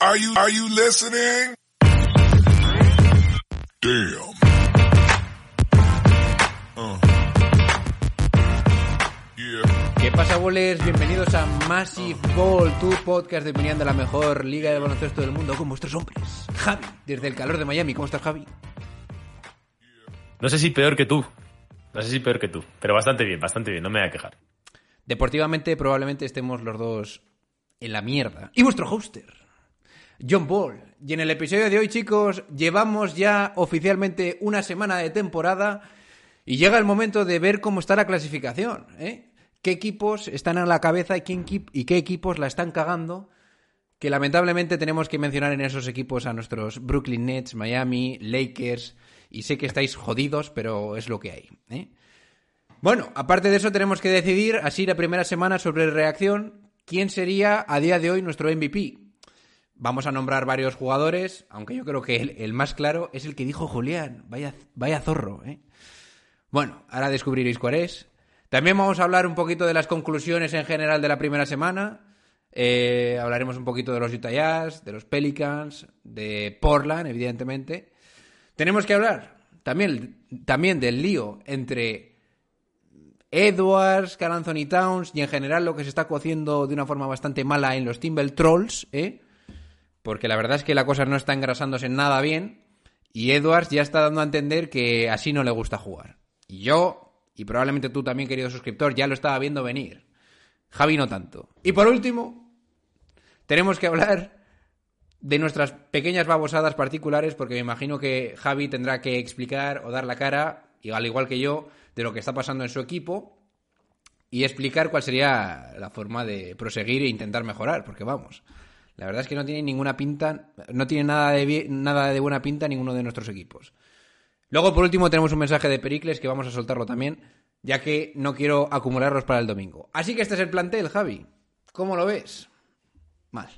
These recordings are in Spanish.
Are you, are you listening? Damn. Uh. Yeah. ¿Qué pasa, bolers? Bienvenidos a Massive Ball, tu podcast de opinión de la mejor liga de baloncesto del mundo con vuestros hombres. Javi, desde el calor de Miami. ¿Cómo estás, Javi? No sé si peor que tú. No sé si peor que tú. Pero bastante bien, bastante bien. No me voy a quejar. Deportivamente, probablemente estemos los dos en la mierda. Y vuestro hoster, John Ball. Y en el episodio de hoy, chicos, llevamos ya oficialmente una semana de temporada y llega el momento de ver cómo está la clasificación. ¿eh? ¿Qué equipos están a la cabeza y, y qué equipos la están cagando? Que lamentablemente tenemos que mencionar en esos equipos a nuestros Brooklyn Nets, Miami, Lakers. Y sé que estáis jodidos, pero es lo que hay. ¿eh? Bueno, aparte de eso tenemos que decidir, así la primera semana sobre reacción, quién sería a día de hoy nuestro MVP. Vamos a nombrar varios jugadores, aunque yo creo que el, más claro es el que dijo Julián. Vaya, vaya zorro, ¿eh? Bueno, ahora descubriréis cuál es. También vamos a hablar un poquito de las conclusiones en general de la primera semana. Eh, hablaremos un poquito de los Utah Jazz, de los Pelicans, de Portland, evidentemente. Tenemos que hablar también, también del lío entre Edwards, Carl Anthony Towns y en general lo que se está cociendo de una forma bastante mala en los Timber Trolls, ¿eh? Porque la verdad es que la cosa no está engrasándose nada bien y Edwards ya está dando a entender que así no le gusta jugar. Y yo, y probablemente tú también, querido suscriptor, ya lo estaba viendo venir. Javi no tanto. Y por último, tenemos que hablar de nuestras pequeñas babosadas particulares, porque me imagino que Javi tendrá que explicar o dar la cara, al igual que yo, de lo que está pasando en su equipo y explicar cuál sería la forma de proseguir e intentar mejorar, porque vamos, la verdad es que no tiene ninguna pinta, no tiene nada de, nada de buena pinta ninguno de nuestros equipos. Luego, por último, tenemos un mensaje de Pericles que vamos a soltarlo también, ya que no quiero acumularlos para el domingo. Así que este es el plantel, Javi. ¿Cómo lo ves? Mal.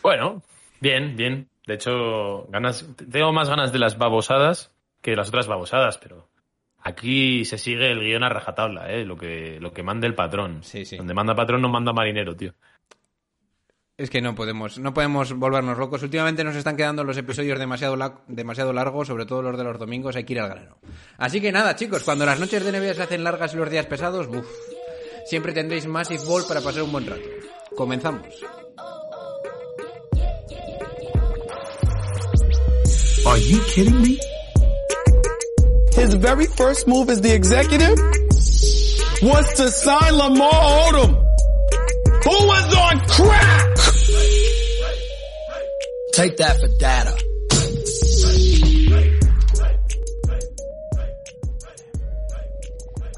Bueno, bien, bien. De hecho, ganas, tengo más ganas de las babosadas que de las otras babosadas, pero aquí se sigue el guion a rajatabla, ¿eh? Lo que, lo que manda el patrón. Sí, sí. Donde manda patrón no manda marinero, tío. Es que no podemos, no podemos volvernos locos. Últimamente nos están quedando los episodios demasiado, la- demasiado largos, sobre todo los de los domingos, hay que ir al grano. Así que nada, chicos, cuando las noches de NBA se hacen largas y los días pesados, buf, siempre tendréis Massive Ball para pasar un buen rato. Comenzamos. Are you kidding me? His very first move as the executive was to sign Lamar Odom, who was on crack. Take that for data.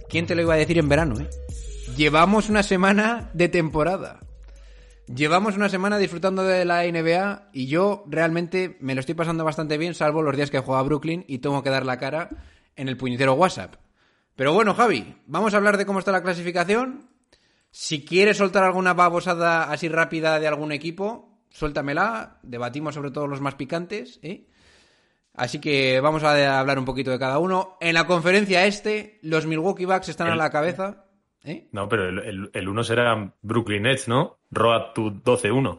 ¿Quién te lo iba a decir en verano, eh? Llevamos una semana de temporada. Llevamos una semana disfrutando de la NBA y yo realmente me lo estoy pasando bastante bien, salvo los días que juego a Brooklyn y tengo que dar la cara en el puñetero WhatsApp. Pero bueno, Javi, vamos a hablar de cómo está la clasificación. Si quieres soltar alguna babosada así rápida de algún equipo, suéltamela. Debatimos sobre todos los más picantes, ¿eh? Así que vamos a hablar un poquito de cada uno. En la conferencia este, los Milwaukee Bucks están a la cabeza. ¿eh? No, pero el, el, el uno será Brooklyn Nets, ¿no? Road to 12-1.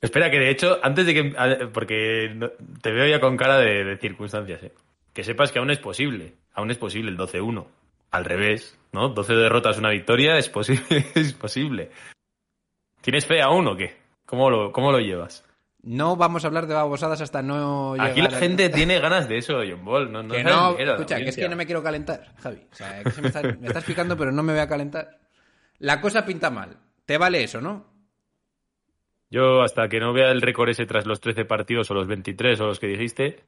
Espera, que de hecho, antes de que. Porque te veo ya con cara de, de circunstancias, ¿eh? Que sepas que aún es posible. Aún es posible el 12-1. Al revés, ¿no? 12 derrotas, una victoria, es posible. es posible. ¿Tienes fe aún o qué? ¿Cómo lo, cómo lo llevas? No vamos a hablar de babosadas hasta no llegar Aquí la a- gente tiene ganas de eso, John Ball. No, no Que no, escucha, que es que no me quiero calentar, Javi. O sea, que se me, está- me estás picando, pero no me voy a calentar. La cosa pinta mal. ¿Te vale eso, no? Yo, hasta que no vea el récord ese tras los 13 partidos o los 23 o los que dijiste,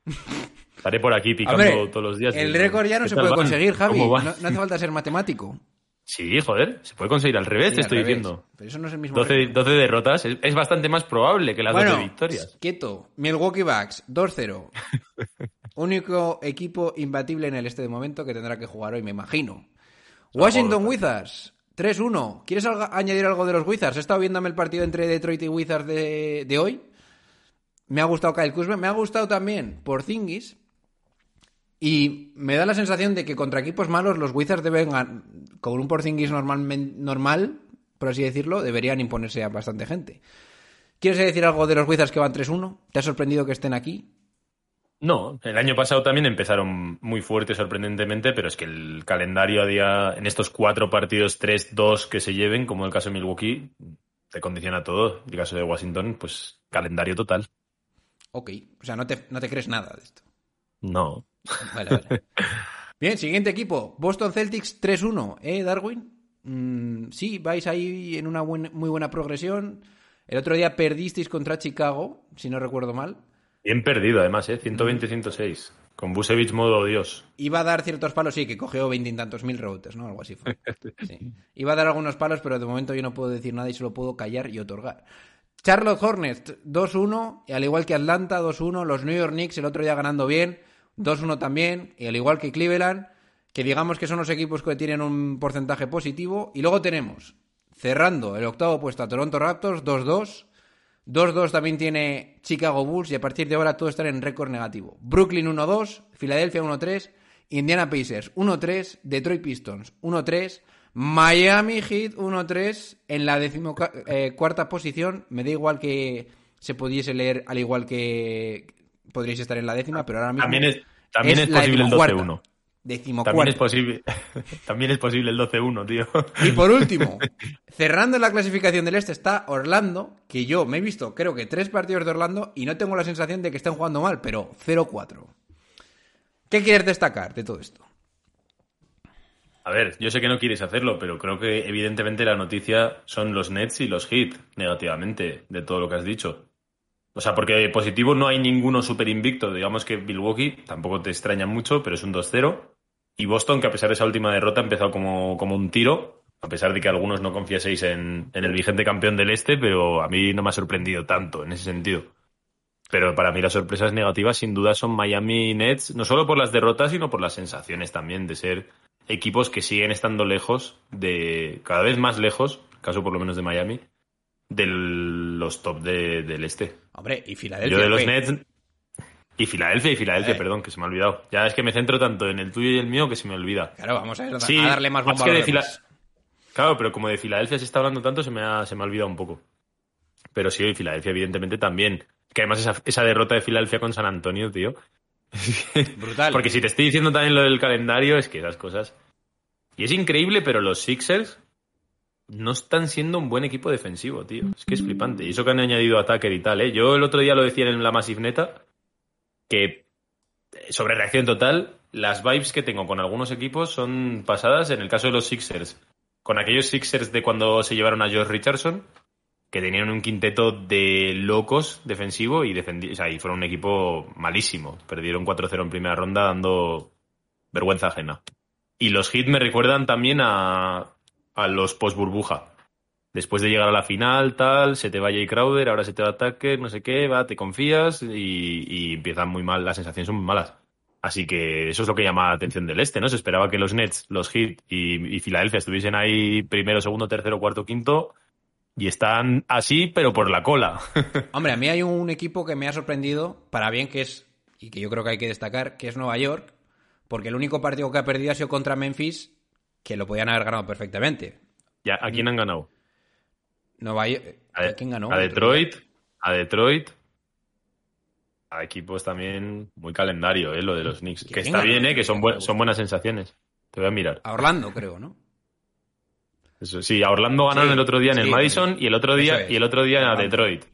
estaré por aquí picando Hombre, todos los días. el ¿Qué récord ya no se puede van? conseguir, Javi. ¿Cómo No, hace falta ser matemático. Sí, joder, se puede conseguir al revés, Sí, te al estoy revés. diciendo. Pero eso no es el mismo 12, récord. 12 derrotas es, es bastante más probable que las Bueno, 12 victorias. quieto. Milwaukee Bucks, 2-0. Único equipo imbatible en el este de momento que tendrá que jugar hoy, me imagino. Washington Wizards, 3-1. ¿Quieres añadir algo de los Wizards? He estado viéndome el partido entre Detroit y Wizards de, de hoy. Me ha gustado Kyle Kuzma. Me ha gustado también Porzingis. Y me da la sensación de que contra equipos malos los Wizards deben con un Porzingis normalmen- normal por así decirlo, deberían imponerse a bastante gente. ¿Quieres decir algo de los Wizards que van 3-1? ¿Te ha sorprendido que estén aquí? No, el año pasado también empezaron muy fuerte, sorprendentemente, pero es que el calendario a día, en estos cuatro partidos, 3-2 que se lleven, como el caso de Milwaukee, te condiciona todo. El caso de Washington, pues calendario total. Ok, o sea, no te, no te crees nada de esto. No. Vale, vale. Bien, siguiente equipo. Boston Celtics 3-1, ¿eh, Darwin? Mm, sí, vais ahí en una buen- muy buena progresión. El otro día perdisteis contra Chicago, si no recuerdo mal. Bien perdido, además, ¿eh? 120-106. Con Busevich modo Dios. Iba a dar ciertos palos, sí, que cogió veintitantos mil rebotes, ¿no? Algo así fue. Sí. Iba a dar algunos palos, pero de momento yo no puedo decir nada y solo puedo callar y otorgar. Charlotte Hornets 2-1, y al igual que Atlanta 2-1, los New York Knicks el otro día ganando bien, 2-1 también, y al igual que Cleveland, que digamos que son los equipos que tienen un porcentaje positivo. Y luego tenemos, cerrando el octavo puesto a Toronto Raptors 2-2, 2-2 también tiene Chicago Bulls y a partir de ahora todo estará en récord negativo. Brooklyn 1-2, Filadelfia 1-3, Indiana Pacers 1-3, Detroit Pistons 1-3, Miami Heat 1-3 en la decimocuarta eh, posición. Me da igual que se pudiese leer al igual que podríais estar en la décima, pero ahora mismo... También es, posible el 12-1. También es posible, también es posible el 12-1, tío. Y por último, cerrando la clasificación del este está Orlando, que yo me he visto creo que tres partidos de Orlando y no tengo la sensación de que estén jugando mal, pero 0-4. ¿Qué quieres destacar de todo esto? A ver, yo sé que no quieres hacerlo, pero creo que evidentemente la noticia son los Nets y los Heat, negativamente, de todo lo que has dicho. O sea, porque positivo no hay ninguno súper invicto. Digamos que Milwaukee tampoco te extraña mucho, pero es un 2-0. Y Boston, que a pesar de esa última derrota, ha empezado como, como un tiro, a pesar de que algunos no confiaseis en, en el vigente campeón del Este, pero a mí no me ha sorprendido tanto en ese sentido. Pero para mí las sorpresas negativas sin duda son Miami Nets, no solo por las derrotas, sino por las sensaciones también de ser equipos que siguen estando lejos de, cada vez más lejos, caso por lo menos de Miami, de los top de- del este. Hombre, y Filadelfia. Yo de los. Nets y Filadelfia y Filadelfia, Eh. perdón, que se me ha olvidado. Ya es que me centro tanto en el tuyo y el mío que se me olvida. Claro, vamos a, Sí, a darle más más bomba que de. Claro, pero como de Filadelfia se está hablando tanto, se me ha, se me ha olvidado un poco. Pero sí, y Filadelfia, evidentemente, también. Que además esa, esa derrota de Filadelfia con San Antonio, tío. Brutal. Porque si te estoy diciendo también lo del calendario, es que esas cosas. Y es increíble, pero los Sixers no están siendo un buen equipo defensivo, tío. Es que es flipante. Y eso que han añadido a Tucker y tal, ¿eh? Yo el otro día lo decía en la Massive Neta, que sobre reacción total, las vibes que tengo con algunos equipos son pasadas. En el caso de los Sixers, con aquellos Sixers de cuando se llevaron a George Richardson, que tenían un quinteto de locos defensivo y defendi o sea, y fueron un equipo malísimo. Perdieron 4-0 en primera ronda dando vergüenza ajena. Y los Heat me recuerdan también a, a los post burbuja. Después de llegar a la final, tal, se te va Jay Crowder, ahora se te va Tucker, no sé qué, va, te confías y, y empiezan muy mal, las sensaciones son muy malas. Así que eso es lo que llama la atención del este, ¿no? Se esperaba que los Nets, los Heat y, y Filadelfia estuviesen ahí primero, segundo, tercero, cuarto, quinto y están así, pero por la cola. Hombre, a mí hay un equipo que me ha sorprendido, para bien que es, y que yo creo que hay que destacar, que es Nueva York, porque el único partido que ha perdido ha sido contra Memphis, que lo podían haber ganado perfectamente. ya, ¿A quién han ganado? Nueva York. A, ¿Quién ganó? a Detroit, a Detroit, a equipos también muy calendario, ¿eh? Lo de los Knicks. Que ¿Quién está ganó? bien, ¿eh? Que son, buen- son buenas sensaciones. Te voy a mirar. A Orlando, creo, ¿no? Eso, sí, a Orlando ganaron Sí, el otro día en sí, el Madison y el otro día es. y el otro día a Orlando. Detroit.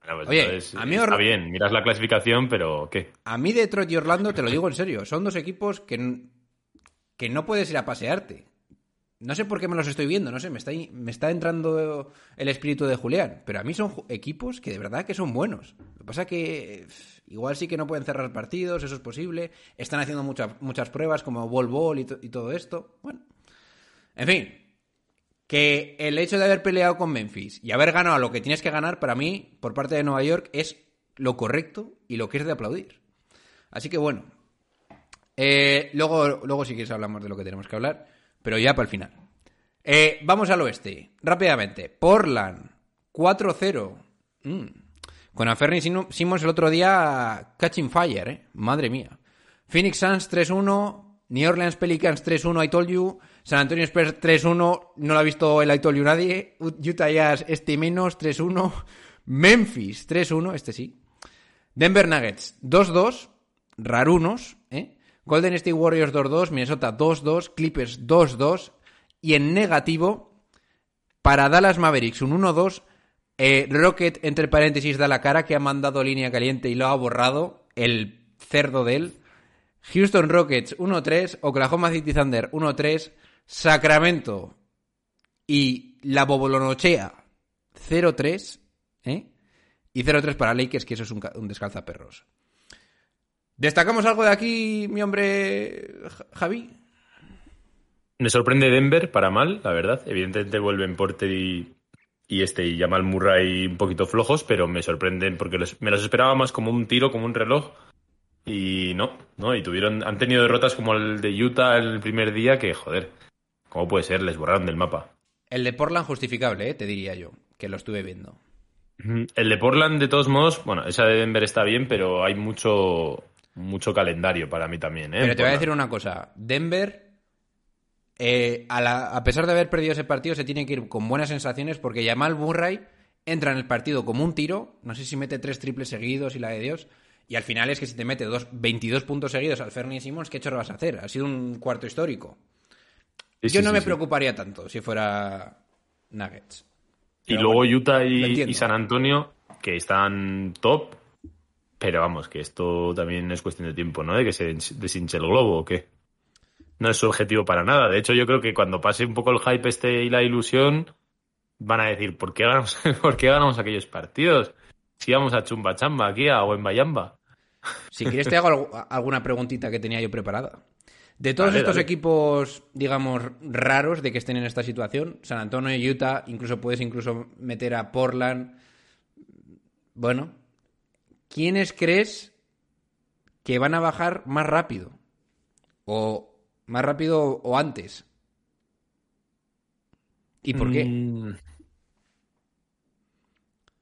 Bueno, pues Oye, entonces, a mí está Orla- bien, miras la clasificación, pero ¿qué? A mí Detroit y Orlando, te lo digo en serio, son dos equipos que, que no puedes ir a pasearte. No sé por qué me los estoy viendo, no sé, me está, me está entrando el espíritu de Julián, pero a mí son equipos que de verdad que son buenos. Lo que pasa que igual sí que no pueden cerrar partidos, eso es posible. Están haciendo muchas muchas pruebas como Ball Ball y, to- y todo esto. Bueno, en fin, que el hecho de haber peleado con Memphis y haber ganado lo que tienes que ganar, para mí, por parte de Nueva York, es lo correcto y lo que es de aplaudir. Así que bueno. Eh, luego, luego, si quieres, hablamos de lo que tenemos que hablar, pero ya para el final. Eh, vamos al oeste, rápidamente. Portland, 4-0. Mm. Con Aferni Simmons el otro día, catching fire, ¿eh? Madre mía. Phoenix Suns 3-1. New Orleans Pelicans 3-1, I told you. San Antonio Spurs 3-1, no lo ha visto el Aitolio nadie. Utah Jazz este menos 3-1. Memphis 3-1, este sí. Denver Nuggets 2-2, rarunos, ¿eh? Golden State Warriors 2-2, Minnesota 2-2, Clippers 2-2 y en negativo para Dallas Mavericks un 1-2, eh, Rocket entre paréntesis da la cara que ha mandado línea caliente y lo ha borrado, el cerdo de él. Houston Rockets 1-3, Oklahoma City Thunder 1-3, Sacramento y la Bobolonochea 0-3, ¿eh? Y 0-3 para Lakers, que eso es un, un descalzaperros. ¿Destacamos algo de aquí, mi hombre Ja- Javi? Me sorprende Denver para mal, la verdad. Evidentemente vuelven Porter y, y este y Jamal Murray un poquito flojos, pero me sorprenden porque los- me los esperaba más como un tiro, como un reloj. Y no, no, y tuvieron, han tenido derrotas como el de Utah el primer día que, joder, ¿cómo puede ser? Les borraron del mapa. El de Portland justificable, ¿eh? te diría yo, que lo estuve viendo. El de Portland, de todos modos, bueno, esa de Denver está bien, pero hay mucho, mucho calendario para mí también, ¿eh? Pero te voy a decir una cosa. Denver, eh, a, la- a pesar de haber perdido ese partido, se tiene que ir con buenas sensaciones porque Jamal Murray entra en el partido como un tiro. No sé si mete tres triples seguidos y la de Dios. Y al final es que si te mete dos, 22 puntos seguidos al Fernie Simmons, ¿qué chorro vas a hacer? Ha sido un cuarto histórico. Sí, Yo sí, no sí, me preocuparía tanto si fuera Nuggets. Y luego bueno, Utah y San Antonio, que están top, pero vamos, que esto también es cuestión de tiempo, ¿no? De que se deshinche el globo o qué. No es su objetivo para nada. De hecho, yo creo que cuando pase un poco el hype este y la ilusión, van a decir, ¿por qué ganamos, ¿por qué ganamos aquellos partidos? Si íbamos a chumba chamba aquí, a Wembayamba. Si quieres te hago algu- alguna preguntita que tenía yo preparada. De todos Dale, estos dale. equipos, digamos, raros de que estén en esta situación, San Antonio y Utah, incluso puedes incluso meter a Portland. Bueno, ¿quiénes crees que van a bajar más rápido? O más rápido o antes. ¿Y por qué? Mm.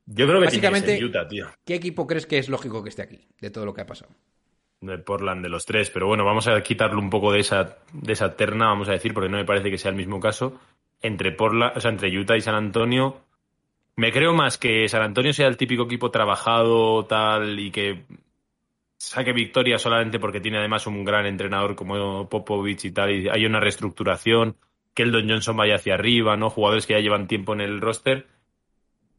Yo creo que Básicamente- ser Utah, tío. ¿Qué equipo crees que es lógico que esté aquí, de todo lo que ha pasado? de Portland de los tres, pero bueno, vamos a quitarle un poco de esa, de esa terna, vamos a decir, porque no me parece que sea el mismo caso. Entre Portland, o sea, entre Utah y San Antonio, me creo más que San Antonio sea el típico equipo trabajado, tal, y que saque victoria solamente porque tiene además un gran entrenador como Popovich y tal, y hay una reestructuración, que el Don Johnson vaya hacia arriba, ¿no? Jugadores que ya llevan tiempo en el roster.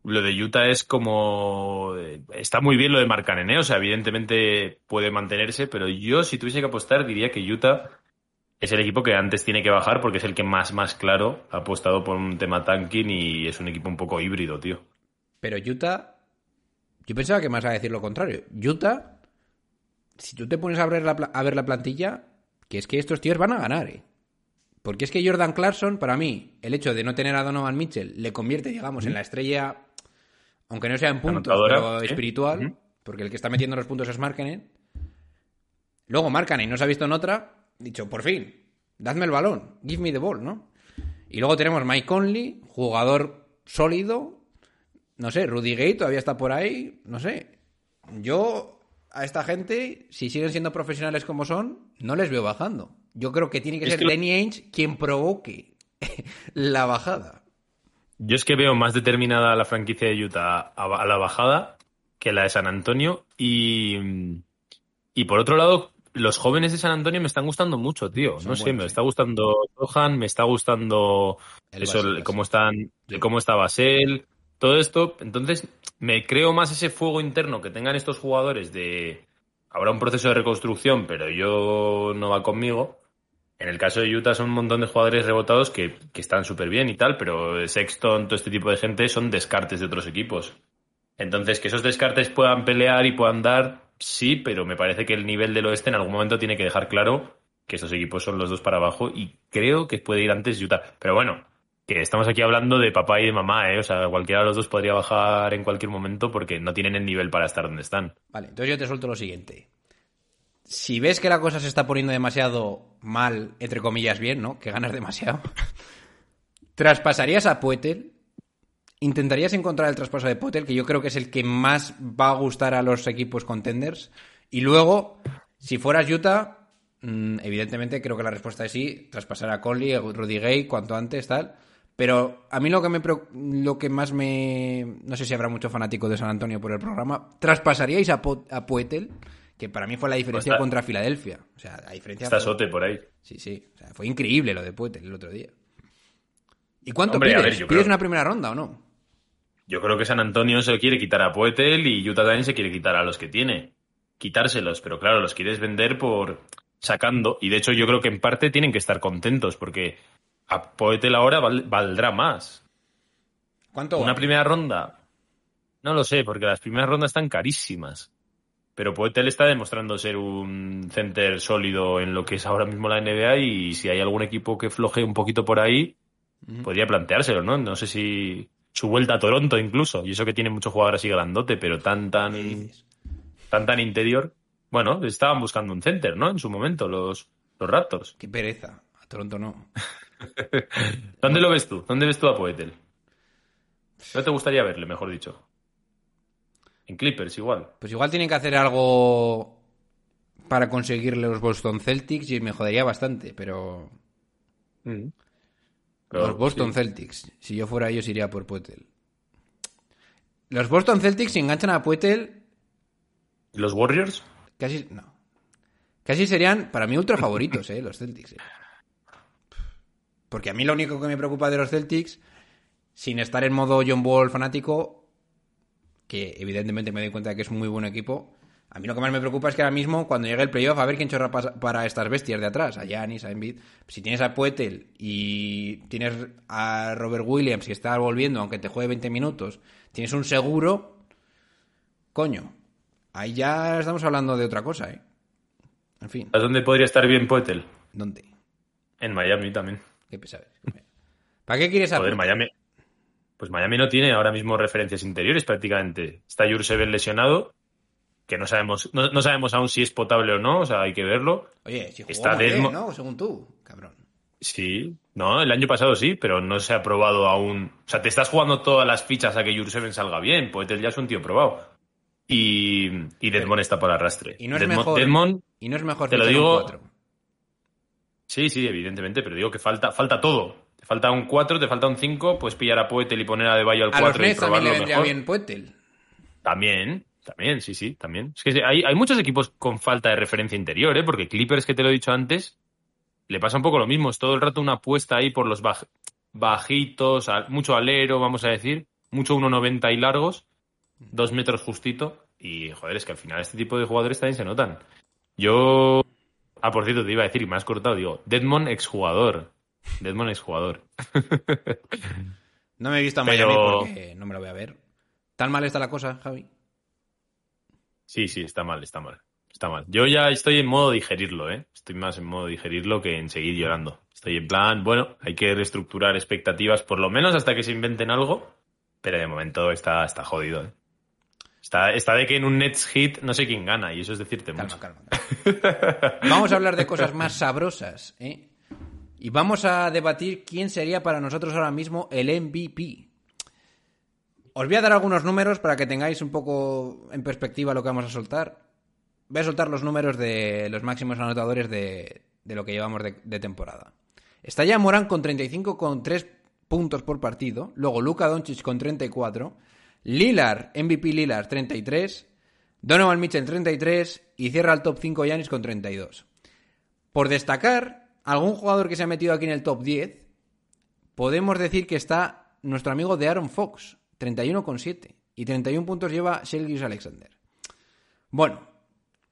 Lo de Utah es como. eh, Está muy bien lo de Markkanen, ¿eh? O sea, evidentemente puede mantenerse, pero yo, si tuviese que apostar, diría que Utah es el equipo que antes tiene que bajar porque es el que más, más claro ha apostado por un tema tanking y es un equipo un poco híbrido, tío. Pero Utah. Yo pensaba que vas a decir lo contrario. Utah. Si tú te pones a ver la, a ver la plantilla, que es que estos tíos van a ganar, ¿eh? Porque es que Jordan Clarkson, para mí, el hecho de no tener a Donovan Mitchell le convierte, digamos, en la estrella, aunque no sea en puntos, pero sí. espiritual, porque el que está metiendo los puntos es Markkanen. Luego Markkanen no se ha visto en otra, dicho, por fin, dadme el balón, give me the ball, ¿no? Y luego tenemos Mike Conley, jugador sólido, no sé, Rudy Gay todavía está por ahí, no sé. Yo a esta gente, si siguen siendo profesionales como son, no les veo bajando. Yo creo que tiene que Es ser que Danny Ainge quien provoque la bajada. Yo es que veo más determinada la franquicia de Utah a, a la bajada que la de San Antonio y, y por otro lado, los jóvenes de San Antonio me están gustando mucho, tío. Son no sé, buenos, me sí. está gustando Johan, me está gustando El eso, Basel, cómo están, cómo está Basel, todo esto. Entonces, me creo más ese fuego interno que tengan estos jugadores de habrá un proceso de reconstrucción, pero yo no va conmigo. En el caso de Utah son un montón de jugadores rebotados que, que están súper bien y tal, pero Sexton, todo este tipo de gente son descartes de otros equipos. Entonces, que esos descartes puedan pelear y puedan dar, sí, pero me parece que el nivel del oeste en algún momento tiene que dejar claro que estos equipos son los dos para abajo y creo que puede ir antes Utah. Pero bueno, que estamos aquí hablando de papá y de mamá, ¿eh? O sea, cualquiera de los dos podría bajar en cualquier momento porque no tienen el nivel para estar donde están. Vale, entonces yo te suelto lo siguiente. Si ves que la cosa se está poniendo demasiado mal, entre comillas bien, ¿no? Que ganas demasiado. ¿Traspasarías a Poetel? ¿Intentarías encontrar el traspaso de Poetel, que yo creo que es el que más va a gustar a los equipos contenders? Y luego, si fueras Utah, Mm, evidentemente, creo que la respuesta es sí. Traspasar a Conley, a Rudy Gay, cuanto antes, tal. Pero a mí lo que, me, lo que más me... No sé si habrá mucho fanático de San Antonio por el programa. ¿Traspasaríais a, Po- a Poetel? Que para mí fue la diferencia Pues está- contra Filadelfia. O sea, la diferencia... Está fue- Sote por ahí. Sí, sí. O sea, fue increíble lo de Poetel el otro día. ¿Y cuánto Hombre, pides? ver, ¿Pides creo- una primera ronda o no? Yo creo que San Antonio se quiere quitar a Poetel y Utah también se quiere quitar a los que tiene. Quitárselos, pero claro, los quieres vender por sacando. Y de hecho yo creo que en parte tienen que estar contentos porque a Poetel ahora val- valdrá más. ¿Cuánto? Una vale? primera ronda, no lo sé, porque las primeras rondas están carísimas. Pero Poetel está demostrando ser un center sólido en lo que es ahora mismo la NBA y si hay algún equipo que floje un poquito por ahí, podría planteárselo, ¿no? No sé si su vuelta a Toronto incluso, y eso que tiene mucho jugador así grandote, pero tan, tan, tan, tan interior. Bueno, estaban buscando un center, ¿no? En su momento, los, los Raptors. Qué pereza. A Toronto no. ¿Dónde lo ves tú? ¿Dónde ves tú a Poetel? ¿No te gustaría verle, mejor dicho? En Clippers igual. Pues igual tienen que hacer algo para conseguir los Boston Celtics y me jodería bastante, pero... Pero, los Boston sí. Celtics. Si yo fuera ellos iría por Puetel. Los Boston Celtics si enganchan a Puetel ¿Los Warriors? casi... No. Casi serían, para mí, ultra favoritos, ¿eh? Los Celtics. eh. Porque a mí lo único que me preocupa de los Celtics, sin estar en modo John Ball fanático, que evidentemente me doy cuenta de que es un muy buen equipo, a mí lo que más me preocupa es que ahora mismo, cuando llegue el playoff, a ver quién chorra para estas bestias de atrás, a Giannis, a Embiid. Si tienes a Puetel y tienes a Robert Williams, que está volviendo, aunque te juegue 20 minutos, tienes un seguro, coño, ahí ya estamos hablando de otra cosa, ¿eh? En fin, ¿A dónde podría estar bien Poetel? ¿dónde? En Miami también. ¿Qué pesado? ¿Para qué quieres a Joder? Miami. Pues Miami no tiene ahora mismo referencias interiores prácticamente. Está Jurseven lesionado, que no sabemos, no, no sabemos aún si es potable o no, o sea, hay que verlo. Oye, si Está bien, ¿no? Según tú, cabrón. Sí, no, el año pasado sí, pero no se ha probado aún. O sea, te estás jugando todas las fichas a que Jurseven salga bien. Poetel ya es un tío probado. Y, y Desmond está para arrastre. Y no es Desmond, mejor. Desmond, Y no es mejor te lo digo-. Sí, sí, evidentemente, pero digo que falta, falta todo. Te falta un 4, te falta un 5, pues pillar a Poetel y poner a Debayo al A los 4 y Nets también probarlo le vendría mejor. bien Puetel. También, también, sí, sí, también. Es que hay, hay muchos equipos con falta de referencia interior, ¿eh? Porque Clippers, que te lo he dicho antes, le pasa un poco lo mismo. Es todo el rato una apuesta ahí por los baj- bajitos, mucho alero, vamos a decir, mucho 1,90 y largos, dos metros justito. Y, joder, es que al final este tipo de jugadores también se notan. Yo... Ah, por cierto, te iba a decir, y me has cortado, digo, Deadmond exjugador. Deadmond exjugador. No me he visto a Pero- Miami porque no me lo voy a ver. ¿Tan mal está la cosa, Javi? Sí, sí, está mal, está mal. Está mal. Yo ya estoy en modo digerirlo, ¿eh? Estoy más en modo digerirlo que en seguir llorando. Estoy en plan, bueno, hay que reestructurar expectativas por lo menos hasta que se inventen algo, pero de momento está, está jodido, ¿eh? Está, está de que en un Nets hit no sé quién gana, y eso es decirte Calma, mucho. calma. calma. Vamos a hablar de cosas más sabrosas, ¿eh? Y vamos a debatir quién sería para nosotros ahora mismo el MVP. Os voy a dar algunos números para que tengáis un poco en perspectiva lo que vamos a soltar. Voy a soltar los números de los máximos anotadores de, lo que llevamos de, de temporada. Está ya Morán con 35,3 puntos por partido. Luego Luka Doncic con 34. Lillard, MVP Lillard, 33. Donovan Mitchell, 33. Y cierra el top 5 Yanis con 32. Por destacar, algún jugador que se ha metido aquí en el top 10, podemos decir que está nuestro amigo de Aaron Fox, 31,7. Y 31 puntos lleva Shelgius Alexander. Bueno,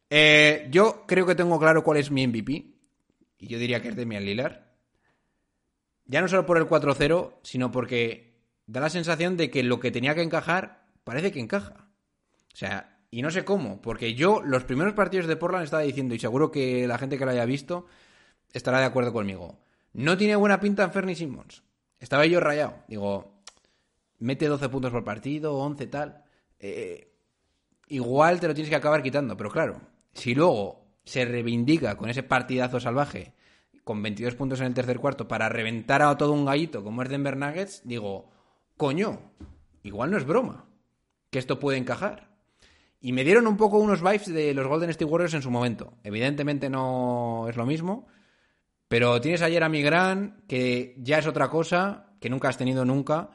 eh, yo creo que tengo claro cuál es mi MVP. Y yo diría que es Demian Lillard. Ya no solo por el 4-0, sino porque da la sensación de que lo que tenía que encajar parece que encaja. O sea, y no sé cómo, porque yo los primeros partidos de Portland estaba diciendo, y seguro que la gente que lo haya visto estará de acuerdo conmigo, no tiene buena pinta en Fernie Simmons. Estaba yo rayado. Digo, mete 12 puntos por partido, 11 tal. Eh, igual te lo tienes que acabar quitando, pero claro, si luego se reivindica con ese partidazo salvaje, con 22 puntos en el tercer cuarto, para reventar a todo un gallito como es Denver Nuggets, digo, coño, igual no es broma, que esto puede encajar. Y me dieron un poco unos vibes de los Golden State Warriors en su momento. Evidentemente no es lo mismo, pero tienes a Jeremy Grant, que ya es otra cosa, que nunca has tenido nunca.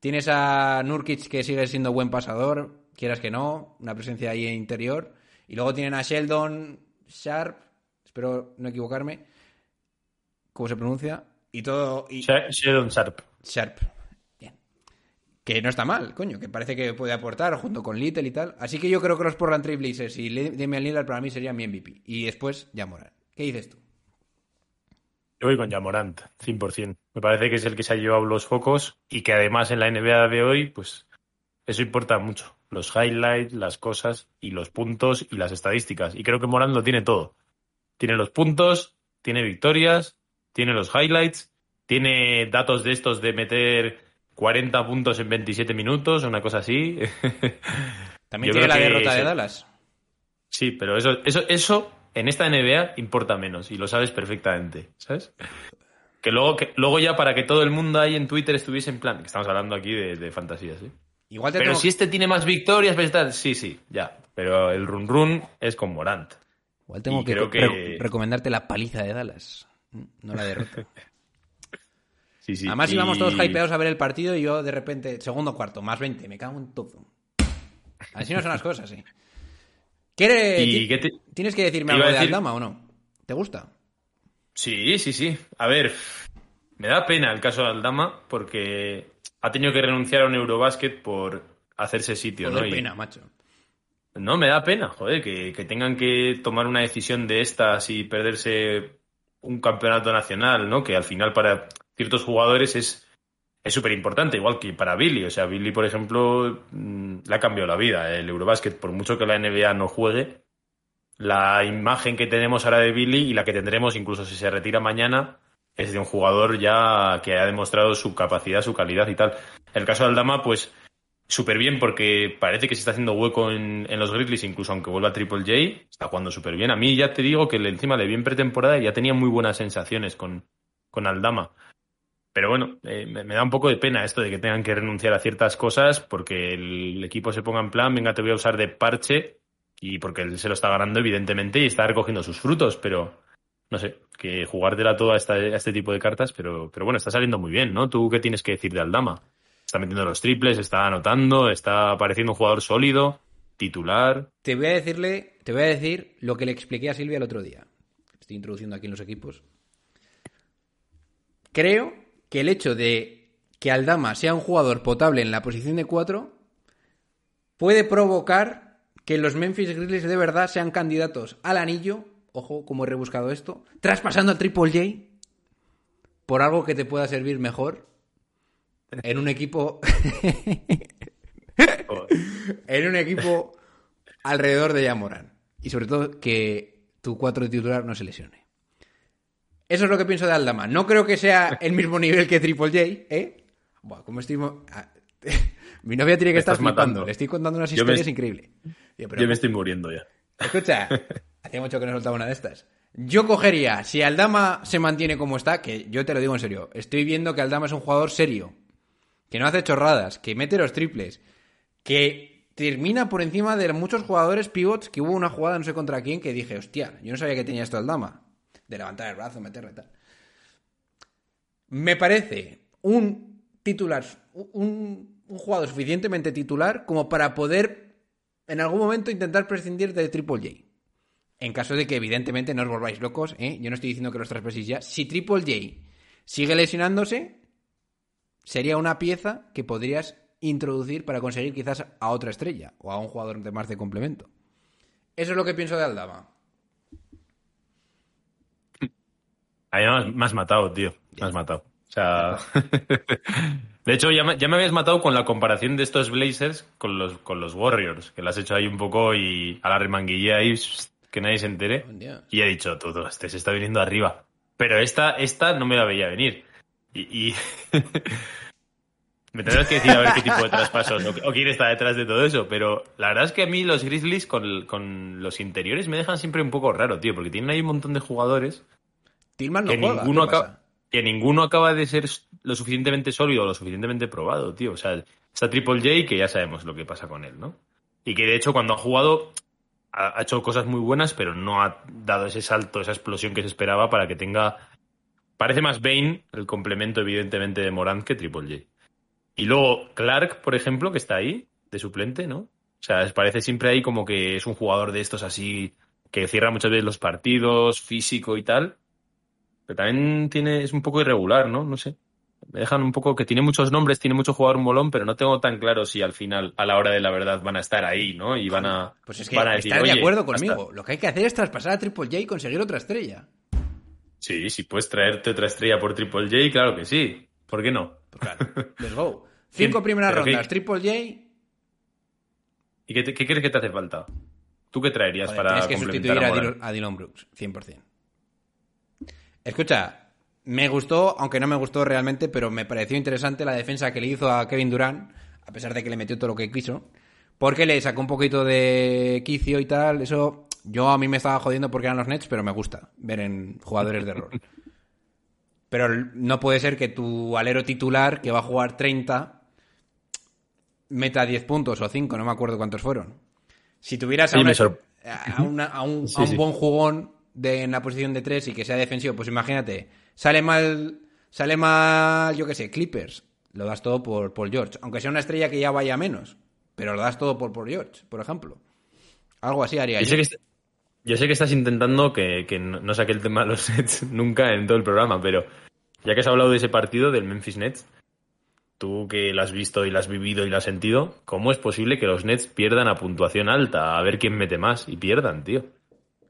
Tienes a Nurkic, que sigue siendo buen pasador, quieras que no, una presencia ahí interior. Y luego tienen a Sheldon Sharp, espero no equivocarme, ¿cómo se pronuncia? Y todo... Y... Sheldon Sharp. Sharp. Bien. Que no está mal, coño, que parece que puede aportar junto con Little y tal. Así que yo creo que los Portland Trail Blazers y Damian Lillard para mí serían mi MVP. Y después ya Morán. ¿Qué dices tú? Yo voy con Jamorant, 100%. Me parece que es el que se ha llevado los focos y que además en la NBA de hoy, pues eso importa mucho. Los highlights, las cosas y los puntos y las estadísticas. Y creo que Morant lo tiene todo. Tiene los puntos, tiene victorias, tiene los highlights, tiene datos de estos de meter 40 puntos en 27 minutos, una cosa así. También Yo tiene la que derrota de Dallas. Sí, pero eso, eso, eso en esta NBA importa menos y lo sabes perfectamente, ¿sabes? Que luego, que luego ya para que todo el mundo ahí en Twitter estuviese en plan, que estamos hablando aquí de, de fantasías, ¿eh? Igual te Pero tengo- si este tiene más victorias, pues sí, sí, ya. Pero el run run es con Morant. Igual tengo y que, creo que- re- recomendarte la paliza de Dallas. No la derrota. Sí, sí. Además y- íbamos todos hypeados a ver el partido y yo de repente, segundo cuarto, más 20, me cago en todo. Así no son las cosas, sí. ¿Quiere- ¿Y ti- qué te- ¿Tienes que decirme algo a de decir- Aldama o no? ¿Te gusta? Sí, sí, sí. A ver, me da pena el caso de Aldama porque ha tenido que renunciar a un Eurobasket por hacerse sitio, Joder, ¿no? Y- pena, macho. No, me da pena, joder, que, que tengan que tomar una decisión de estas y perderse un campeonato nacional, ¿no? Que al final para ciertos jugadores es es súper importante, igual que para Billy. O sea, Billy, por ejemplo, mm, le ha cambiado la vida. El Eurobasket, por mucho que la NBA no juegue, la imagen que tenemos ahora de Billy y la que tendremos incluso si se retira mañana es de un jugador ya que ha demostrado su capacidad, su calidad y tal. El caso de Aldama, pues súper bien porque parece que se está haciendo hueco en, en los Grizzlies, incluso aunque vuelva Triple J, está jugando súper bien. A mí ya te digo que encima le vi en pretemporada y ya tenía muy buenas sensaciones con, con Aldama. Pero bueno, eh, me, da un poco de pena esto de que tengan que renunciar a ciertas cosas porque el equipo se ponga en plan, venga, te voy a usar de parche y porque él se lo está ganando evidentemente y está recogiendo sus frutos, pero no sé, que jugártela toda esta- a este tipo de cartas, pero, pero bueno, está saliendo muy bien, ¿no? ¿Tú qué tienes que decir de Aldama? Está metiendo los triples, está anotando, está pareciendo un jugador sólido, titular. Te voy a decirle, te voy a decir lo que le expliqué a Silvia el otro día. Estoy introduciendo aquí en los equipos. Creo que el hecho de que Aldama sea un jugador potable en la posición de 4 puede provocar que los Memphis Grizzlies de verdad sean candidatos al anillo, ojo, como he rebuscado esto, traspasando al Triple J por algo que te pueda servir mejor en un equipo en un equipo alrededor de Yamoran. Y sobre todo que tu 4 de titular no se lesione. Eso es lo que pienso de Aldama. No creo que sea el mismo nivel que Triple J, ¿eh? Buah, como estoy... ah, Mi novia tiene que Me estar estás flipando. matando. Le estoy contando unas Yo me- historias increíbles. Pero- Yo me estoy muriendo ya. Escucha, hacía mucho que no soltaba una de estas. Yo cogería, si Aldama se mantiene como está, que yo te lo digo en serio, estoy viendo que Aldama es un jugador serio, que no hace chorradas, que mete los triples, que termina por encima de muchos jugadores pivots, que hubo una jugada no sé contra quién que dije, hostia, yo no sabía que tenía esto Aldama, de levantar el brazo, meterle tal. Me parece un titular, un, jugador suficientemente titular como para poder en algún momento intentar prescindir de Triple J. En caso de que, evidentemente, no os volváis locos, ¿eh? yo no estoy diciendo que los traspaséis ya. Si Triple J sigue lesionándose, sería una pieza que podrías introducir para conseguir quizás a otra estrella o a un jugador de más de complemento. Eso es lo que pienso de Aldama. Ahí me has- matado, tío. Me has matado. O sea. de hecho, ya me, ya me habías matado con la comparación de estos Blazers con los, con los Warriors, que lo has hecho ahí un poco y a la remanguilla ahí, que nadie se entere. Hostia. Y he dicho, todo, este se está viniendo arriba. Pero esta, esta no me la veía venir. Y. y- me tendrás que decir a ver qué tipo de traspasos o, o quién está detrás de todo eso. Pero la verdad es que a mí los Grizzlies con, con los interiores me dejan siempre un poco raro, tío, porque tienen ahí un montón de jugadores Tillman no que juega. ninguno, ¿qué acaba, que ninguno acaba de ser lo suficientemente sólido o lo suficientemente probado, tío. O sea, está Triple J, que ya sabemos lo que pasa con él, ¿no? Y que de hecho cuando ha jugado ha, ha hecho cosas muy buenas, pero no ha dado ese salto, esa explosión que se esperaba para que tenga... Parece más Bane, el complemento evidentemente de Morant, que Triple J. Y luego Clark, por ejemplo, que está ahí, de suplente, ¿no? O sea, parece siempre ahí como que es un jugador de estos así, que cierra muchas veces los partidos, físico y tal. Pero también tiene, es un poco irregular, ¿no? No sé. Me dejan un poco que tiene muchos nombres, tiene mucho jugador molón, pero no tengo tan claro si al final, a la hora de la verdad, van a estar ahí, ¿no? Y van a. Pues es que van a decir, estás de "Oye, acuerdo basta". conmigo. Lo que hay que hacer es traspasar a Triple J y conseguir otra estrella. Sí, si puedes traerte otra estrella por Triple J, claro que sí. ¿Por qué no? Pues claro, let's go. Cinco ¿Quién- primeras rondas, Triple J. ¿Y qué, te- qué crees que te hace falta? ¿Tú qué traerías Joder, para tienes que complementar sustituir a a Dylan Brooks, 100%. Escucha, me gustó, aunque no me gustó realmente, pero me pareció interesante la defensa que le hizo a Kevin Durant, a pesar de que le metió todo lo que quiso, porque le sacó un poquito de quicio y tal. Eso yo a mí me estaba jodiendo porque eran los Nets, pero me gusta ver en jugadores de rol. Pero no puede ser que tu alero titular, que va a jugar 30, meta 10 puntos o 5, no me acuerdo cuántos fueron. Si tuvieras a, Sí, una- me sor- a una- a un, Sí, a un sí. buen jugón de, en la posición de 3 y que sea defensivo, pues imagínate, sale mal, sale mal, yo qué sé, Clippers, lo das todo por, por George. Aunque sea una estrella que ya vaya menos, pero lo das todo por, por George, por ejemplo. Algo así haría Yo yo. sé que, est- yo sé que estás intentando que, que no no saque el tema de los Nets nunca en todo el programa, pero ya que has hablado de ese partido del Memphis Nets, tú que lo has visto y lo has vivido y lo has sentido, ¿cómo es posible que los Nets pierdan a puntuación alta? A ver quién mete más y pierdan, tío.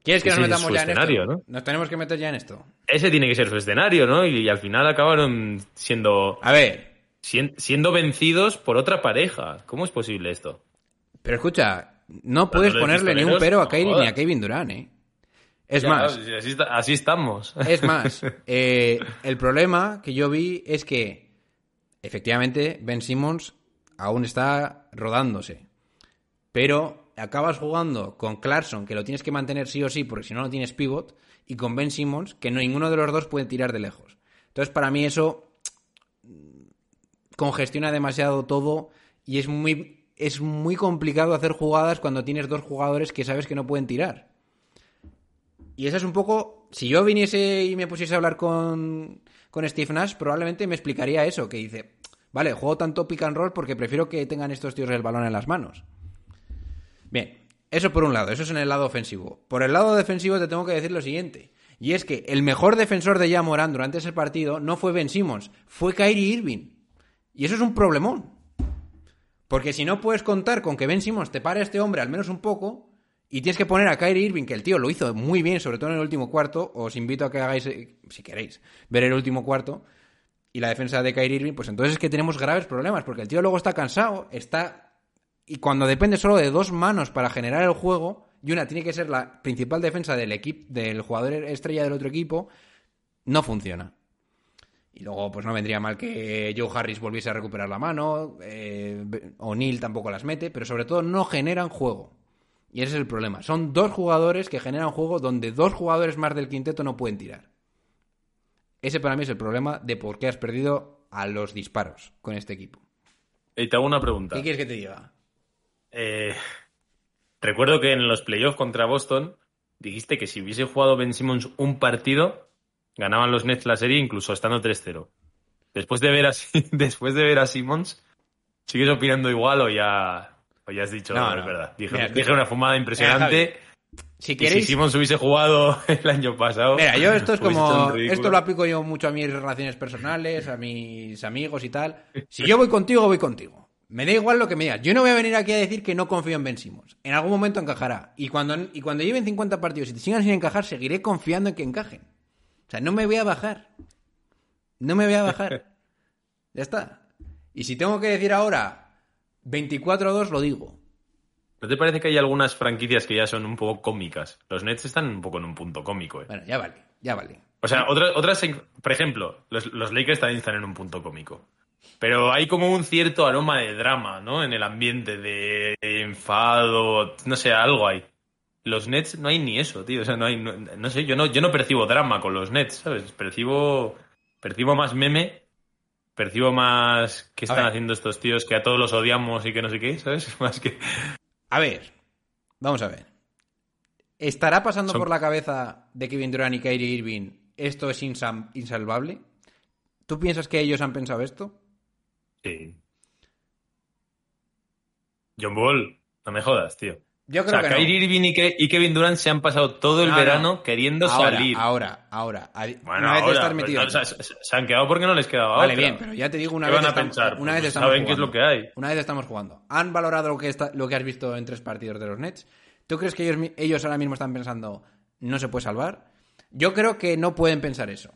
¿Quieres que nos metamos ya en esto? ¿no? Nos tenemos que meter ya en esto. Ese tiene que ser su escenario, ¿no? Y, y al final acabaron siendo, A ver, sien- siendo vencidos por otra pareja. ¿Cómo es posible esto? pero escucha, no puedes de ponerle ni un pero a Kyrie ni a Kevin Durant, ¿eh? Es Ya, más, así estamos. Es más, eh, el problema que yo vi es que efectivamente Ben Simmons aún está rodándose. Pero acabas jugando con Clarkson, que lo tienes que mantener sí o sí, porque si no, no tienes pivot, y con Ben Simmons, que no, ninguno de los dos puede tirar de lejos. Entonces, para mí eso mm, congestiona demasiado todo y es muy, es muy complicado hacer jugadas cuando tienes dos jugadores que sabes que no pueden tirar. Y eso es un poco. Si yo viniese y me pusiese a hablar con, con Steve Nash, probablemente me explicaría eso: que dice, vale, juego tanto pick and roll porque prefiero que tengan estos tíos el balón en las manos. Bien, eso por un lado, eso es en el lado ofensivo. Por el lado defensivo te tengo que decir lo siguiente: y es que el mejor defensor de Jamoran durante ese partido no fue Ben Simmons, fue Kyrie Irving. Y eso es un problemón. Porque si no puedes contar con que Ben Simmons te pare a este hombre al menos un poco, y tienes que poner a Kyrie Irving, que el tío lo hizo muy bien, sobre todo en el último cuarto, os invito a que hagáis, eh, si queréis, ver el último cuarto, y la defensa de Kyrie Irving, pues entonces es que tenemos graves problemas, porque el tío luego está cansado, está... Y cuando depende solo de dos manos para generar el juego, y una tiene que ser la principal defensa del equipo, del jugador estrella del otro equipo, no funciona. Y luego, pues no vendría mal que Joe Harris volviese a recuperar la mano, eh, O'Neill tampoco las mete, pero sobre todo no generan juego. Y ese es el problema. Son dos jugadores que generan juego donde dos jugadores más del quinteto no pueden tirar. Ese para mí es el problema de por qué has perdido a los disparos con este equipo. Y te hago una pregunta. ¿Qué quieres que te diga? Eh, recuerdo que en los playoffs contra Boston dijiste que si hubiese jugado Ben Simmons un partido, ganaban los Nets la serie incluso estando 3-0. Después de ver a, después de ver a Simmons, ¿sigues opinando igual o ya, o ya has dicho, No, no, no. es verdad? Dije, Mira, dije una fumada impresionante. Si y si queréis... Simmons hubiese jugado el año pasado... Mira, yo esto es como. Esto lo aplico yo mucho a mis relaciones personales, a mis amigos y tal. Si yo voy contigo, voy contigo. Me da igual lo que me digas. Yo no voy a venir aquí a decir que no confío en Ben Simmons. En algún momento encajará. Y cuando, y cuando lleven 50 partidos y te sigan sin encajar, seguiré confiando en que encajen. O sea, no me voy a bajar. No me voy a bajar. Ya está. Y si tengo que decir ahora 24-2, lo digo. ¿No te parece que hay algunas franquicias que ya son un poco cómicas? Los Nets están un poco en un punto cómico, ¿eh? Bueno, ya vale, ya vale. O sea, otras, otras, por ejemplo, los, los Lakers también están en un punto cómico. Pero hay como un cierto aroma de drama, ¿no? En el ambiente de enfado, no sé, algo hay. Los Nets no hay ni eso, tío. O sea, no hay, no, no sé, yo no, yo no percibo drama con los Nets, ¿sabes? Percibo, percibo más meme, percibo más qué están haciendo estos tíos que a todos los odiamos y que no sé qué, ¿sabes? Más que, A ver, vamos a ver. ¿Estará pasando Son- por la cabeza de Kevin Durant y Kyrie Irving esto es insalvable? ¿Tú piensas que ellos han pensado esto? Sí. John Ball, no me jodas, tío. Yo O creo sea, que no. Kyrie Irving y, Ke- y Kevin Durant se han pasado todo el No, no. verano queriendo ahora, salir. Ahora, ahora. Bueno, una vez ahora, estás pues metido. no, se, han quedado porque no les quedaba Vale, otra. bien, pero ya te digo una ¿Qué vez. van a pensar? Una Pues vez estamos saben qué es lo que hay. Una vez estamos jugando. ¿Han valorado lo que, está, lo que has visto en tres partidos de los Nets? ¿Tú crees que ellos, ellos ahora mismo están pensando no se puede salvar? Yo creo que no pueden pensar eso.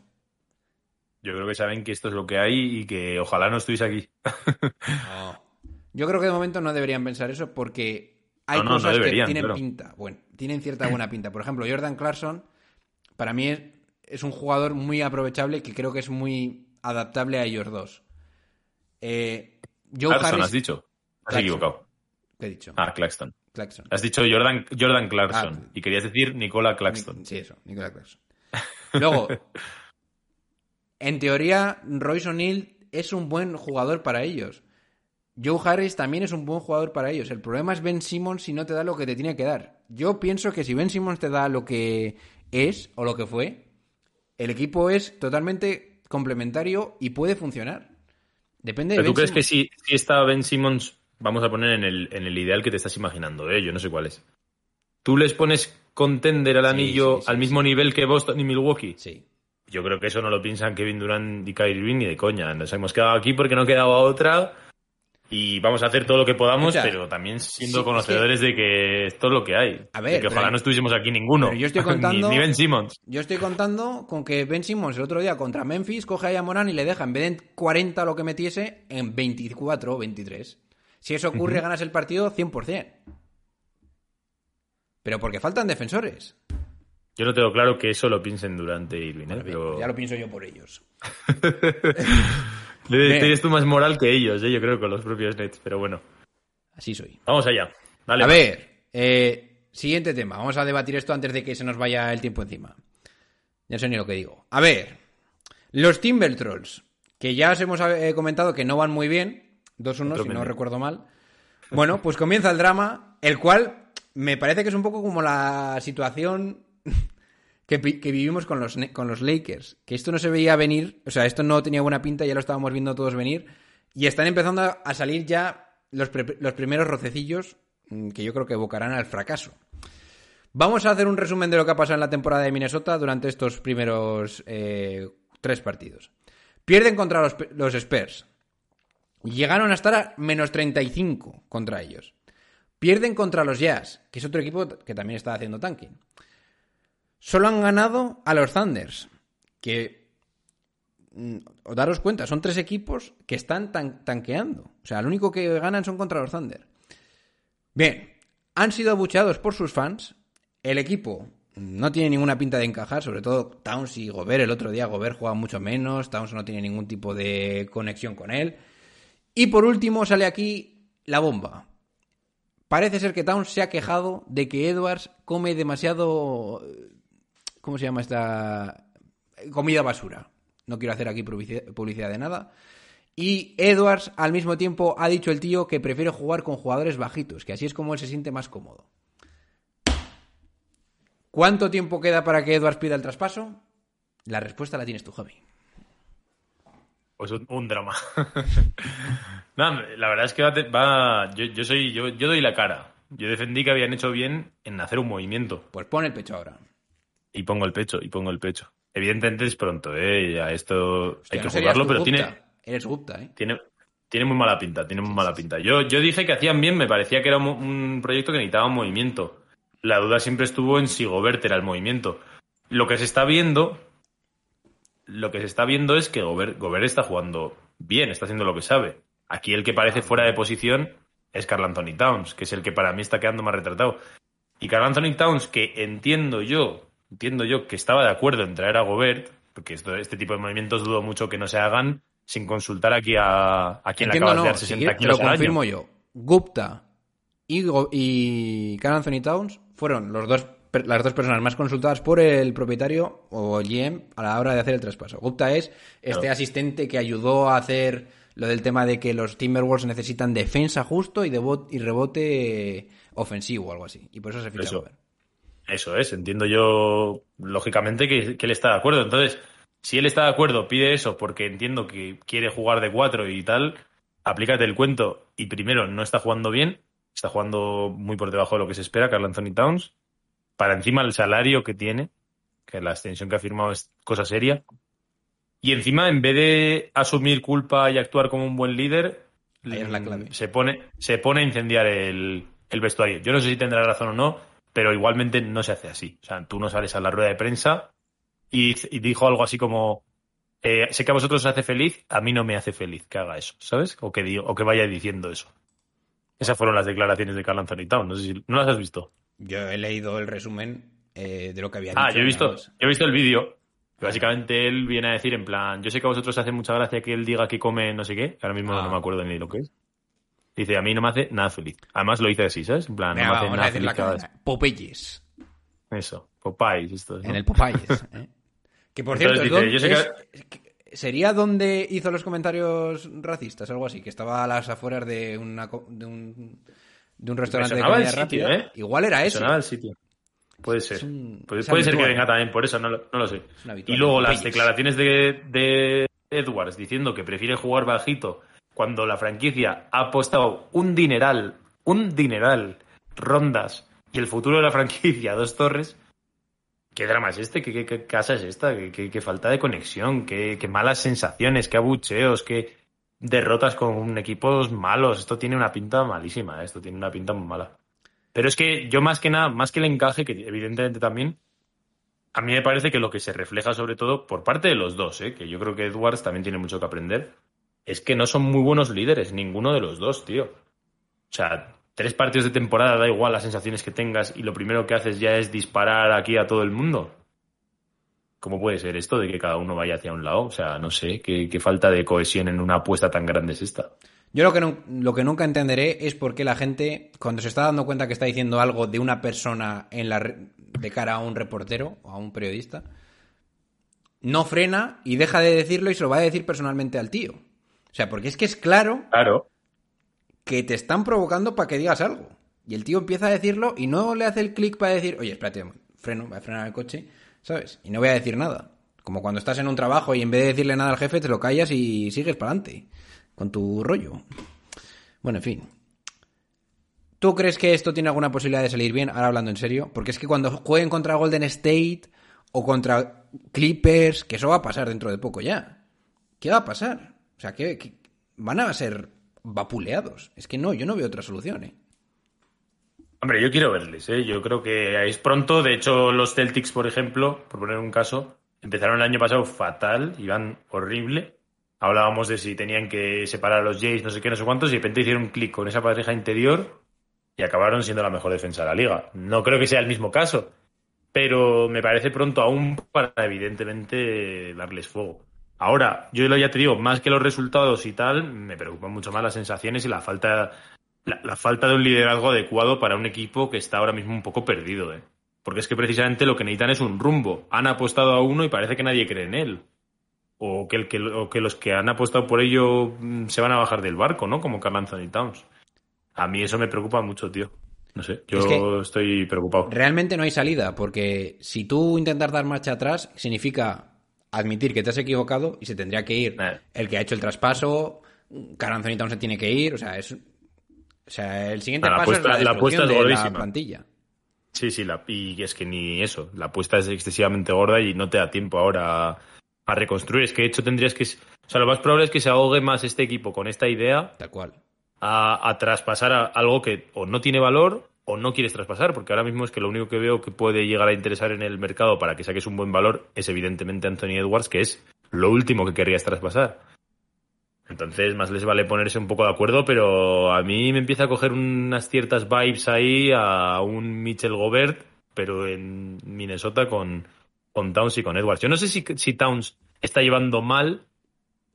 Yo creo que saben que esto es lo que hay y que ojalá no estuviese aquí. Yo creo que de momento no deberían pensar eso porque hay No, no, no cosas deberían, que tienen claro. pinta. Bueno, tienen cierta buena pinta. Por ejemplo, Jordan Clarkson, para mí es, es un jugador muy aprovechable que creo que es muy adaptable a ellos dos. Eh, Joe Clarkson, Harris. has dicho. Has Claxton. equivocado. ¿Qué he dicho? Ah, Claxton. Clarkson. Has dicho Jordan, Jordan Clarkson Ah, y querías decir Nicola Claxton. Sí, eso, Nicolás Clarkson. Luego, en teoría, Royce O'Neill es un buen jugador para ellos. Joe Harris también es un buen jugador para ellos. El problema es Ben Simmons si no te da lo que te tiene que dar. Yo pienso que si Ben Simmons te da lo que es o lo que fue, el equipo es totalmente complementario y puede funcionar. Depende de Pero tú Ben crees que si, si está Ben Simmons, vamos a poner en el, en el ideal que te estás imaginando, ¿eh? yo no sé cuál es. ¿Tú les pones contender al Sí, anillo sí, sí, al mismo nivel que Boston y Milwaukee? Sí. Yo creo que eso no lo piensan Kevin Durant y Kyrie Irving ni de coña. Nos hemos quedado aquí porque no quedaba otra y vamos a hacer todo lo que podamos, pero también siendo sí, conocedores de que esto es lo que hay. A De ver, que ojalá no estuviésemos aquí ninguno. pero yo estoy Ni- contando- ni, Ben Simmons. Yo estoy contando con que Ben Simmons el otro día contra Memphis coge a Yamoran y le deja en vez de 40 lo que metiese en 24 o 23. Si eso ocurre, ganas el partido 100%. Pero porque faltan defensores. Yo no tengo claro que eso lo piensen durante Irving, ¿eh? Pero ya lo pienso yo por ellos. Tienes tú más moral que ellos, ¿eh? yo creo, con los propios Nets. Pero bueno, Así soy. vamos allá. Dale, a va. ver, eh, siguiente tema. Vamos a debatir esto antes de que se nos vaya el tiempo encima. Ya sé ni lo que digo. A ver, los Timbertrolls, que ya os hemos eh, comentado que no van muy bien. 2-1, Otro si no recuerdo mal. Bueno, pues comienza el drama, el cual me parece que es un poco como la situación que, vivimos con los, con los Lakers. Que esto no se veía venir, o sea, esto no tenía buena pinta, ya lo estábamos viendo todos venir. Y están empezando a- salir ya los, los primeros rocecillos mm, que yo creo que evocarán al fracaso. Vamos a hacer un resumen de lo que ha pasado en la temporada de Minnesota durante estos primeros eh, tres partidos. Pierden contra los, los Spurs. Llegaron a estar a menos 35 contra ellos. Pierden contra los Jazz, que es otro equipo que también está haciendo tanking. Solo han ganado a los Thunders, que mm, os daros cuenta, son tres equipos que están tan- tanqueando. O sea, lo único que ganan son contra los Thunder. Bien, han sido abucheados por sus fans. El equipo no tiene ninguna pinta de encajar, sobre todo Towns y Gobert. El otro día Gobert juega mucho menos, Towns no tiene ningún tipo de conexión con él. Y por último sale aquí la bomba. Parece ser que Towns se ha quejado de que Edwards come demasiado... ¿Cómo se llama esta? Comida basura. No quiero hacer aquí publici- publicidad de nada. Y Edwards, al mismo tiempo, ha dicho el tío que prefiere jugar con jugadores bajitos, que así es como él se siente más cómodo. ¿Cuánto tiempo queda para que Edwards pida el traspaso? La respuesta la tienes tú, Javi. Pues un, un drama. no, la verdad es que va, va- yo, yo soy, yo, yo doy la cara. Yo defendí que habían hecho bien en hacer un movimiento. Pues pon el pecho ahora. Y pongo el pecho, y pongo el pecho. Evidentemente es pronto, ¿eh? Ya esto Hostia, hay que no jugarlo, pero Gupta. tiene, Eres Gupta, ¿eh? tiene, tiene muy mala pinta, tiene muy mala pinta. Yo, yo dije que hacían bien, me parecía que era un, un proyecto que necesitaba un movimiento. La duda siempre estuvo en si Gobert era el movimiento. Lo que se está viendo, lo que se está viendo es que Gobert, Gobert está jugando bien, está haciendo lo que sabe. Aquí el que parece fuera de posición es Carl Anthony Towns, que es el que para mí está quedando más retratado. Y Carl Anthony Towns, que entiendo yo, entiendo yo que estaba de acuerdo en traer a Gobert, porque esto, este tipo de movimientos dudo mucho que no se hagan sin consultar aquí a, a quien le Entiendo, acabas de dar si 60 quieres, te kilos lo al año. confirmo yo. Gupta y, y Carl Anthony Towns fueron los dos, las dos personas más consultadas por el propietario o el GM a la hora de hacer el traspaso. Gupta es este Claro. asistente que ayudó a hacer lo del tema de que los Timberwolves necesitan defensa justo y, debo- y rebote ofensivo o algo así. Y por eso se ficha Eso. Gobert. Eso es, entiendo yo, lógicamente, que, que él está de acuerdo. Entonces, si él está de acuerdo, pide eso porque entiendo que quiere jugar de cuatro y tal, aplícate el cuento y primero no está jugando bien, está jugando muy por debajo de lo que se espera, Carl Anthony Towns, para encima el salario que tiene, que la extensión que ha firmado es cosa seria, y encima en vez de asumir culpa y actuar como un buen líder, Ahí es la clave. se pone, se pone a incendiar el, el vestuario. Yo no sé si tendrá razón o no, pero igualmente no se hace así. O sea, tú no sales a la rueda de prensa y, y dijo algo así como, eh, sé que a vosotros os hace feliz, a mí no me hace feliz que haga eso, ¿sabes? O que, diga- o que vaya diciendo eso. Esas fueron las declaraciones de Carl Anthony Towns. No sé si no las has visto. Yo he leído el resumen eh, de lo que había Ah, dicho. yo he visto, yo he visto el vídeo. Básicamente él viene a decir en plan, yo sé que a vosotros os hace mucha gracia que él diga que come no sé qué, ahora mismo Ah. no me acuerdo ni lo que es. Dice, a mí no me hace nada feliz. Además lo dice así, ¿sabes? En plan, Venga, no me hace nada feliz. Popeyes. eso. Eso, Popeyes, esto. ¿no? En el Popeyes. ¿eh? Que por Entonces cierto, dice, ¿dónde yo sé es- ¿sería donde hizo los comentarios racistas? Algo así, que estaba a las afueras de, una, de, un, de un restaurante de comida sitio, rápida. ¿eh? Igual era el sitio. Puede ser. Puede ser que venga también por eso, no lo, no lo sé. Y luego las Popeyes. declaraciones de, de Edwards diciendo que prefiere jugar bajito cuando la franquicia ha apostado un dineral, un dineral, rondas y el futuro de la franquicia dos torres. ¿Qué drama es este? ¿Qué, casa es esta? ¿Qué, qué- qué falta de conexión? ¿Qué, qué malas sensaciones? ¿Qué abucheos? ¿Qué derrotas con equipos malos? Esto tiene una pinta malísima, ¿eh? esto tiene una pinta muy mala. Pero es que yo más que nada, más que el encaje, que evidentemente también, a mí me parece que lo que se refleja sobre todo por parte de los dos, ¿eh? que yo creo que Edwards también tiene mucho que aprender, es que no son muy buenos líderes, ninguno de los dos, tío. O sea, tres partidos de temporada, da igual las sensaciones que tengas y lo primero que haces ya es disparar aquí a todo el mundo. ¿Cómo puede ser esto de que cada uno vaya hacia un lado? O sea, no sé, qué, falta de cohesión en una apuesta tan grande es esta. Yo lo que, lo que nunca entenderé es por qué la gente, cuando se está dando cuenta que está diciendo algo de una persona en la, de cara a un reportero o a un periodista, no frena y deja de decirlo y se lo va a decir personalmente al tío. O sea, porque es que es claro Claro. que te están provocando para que digas algo. Y el tío empieza a decirlo y no le hace el clic para decir, oye, espérate, freno, voy a frenar el coche, ¿sabes? Y no voy a decir nada. Como cuando estás en un trabajo y en vez de decirle nada al jefe, te lo callas y sigues para adelante con tu rollo. Bueno, en fin. ¿Tú crees que esto tiene alguna posibilidad de salir bien? Ahora hablando en serio. Porque es que cuando jueguen contra Golden State o contra Clippers, que eso va a pasar dentro de poco ya. ¿Qué va a pasar? O sea, que, van a ser vapuleados. Es que no, yo no veo otra solución, ¿eh? Hombre, yo quiero verles, ¿eh? Yo creo que es pronto. De hecho, los Celtics, por ejemplo, por poner un caso, empezaron el año pasado fatal, iban horrible. Hablábamos de si tenían que separar a los Jays, no sé qué, no sé cuántos, y de repente hicieron un clic con esa pareja interior y acabaron siendo la mejor defensa de la liga. No creo que sea el mismo caso, pero me parece pronto aún para, evidentemente, darles fuego. Ahora, yo ya te digo, más que los resultados y tal, me preocupan mucho más las sensaciones y la falta la, la falta de un liderazgo adecuado para un equipo que está ahora mismo un poco perdido, ¿eh? Porque es que precisamente lo que necesitan es un rumbo. Han apostado a uno y parece que nadie cree en él. O que, el que, o que los que han apostado por ello mm, se van a bajar del barco, ¿no? Como Carl Anthony Towns. A mí eso me preocupa mucho, tío. No sé, yo Es que- estoy preocupado. Realmente no hay salida, porque si tú intentas dar marcha atrás, significa admitir que te has equivocado y se tendría que ir el que ha hecho el traspaso, Towns se tiene que ir, o sea, es... O sea, el siguiente la paso apuesta- es la la apuesta es de la plantilla. Sí, sí, la, y es que ni eso. La apuesta es excesivamente gorda y no te da tiempo ahora a, a reconstruir. Es que de hecho tendrías que. O sea, lo más probable es que se ahogue más este equipo con esta idea Tal cual. a, a traspasar a algo que o no tiene valor o no quieres traspasar, porque ahora mismo es que lo único que veo que puede llegar a interesar en el mercado para que saques un buen valor es evidentemente Anthony Edwards, que es lo último que querrías traspasar. Entonces, más les vale ponerse un poco de acuerdo, pero a mí me empieza a coger unas ciertas vibes ahí a un Mitchell Gobert, pero en Minnesota con, con Towns y con Edwards. Yo no sé si, si Towns está llevando mal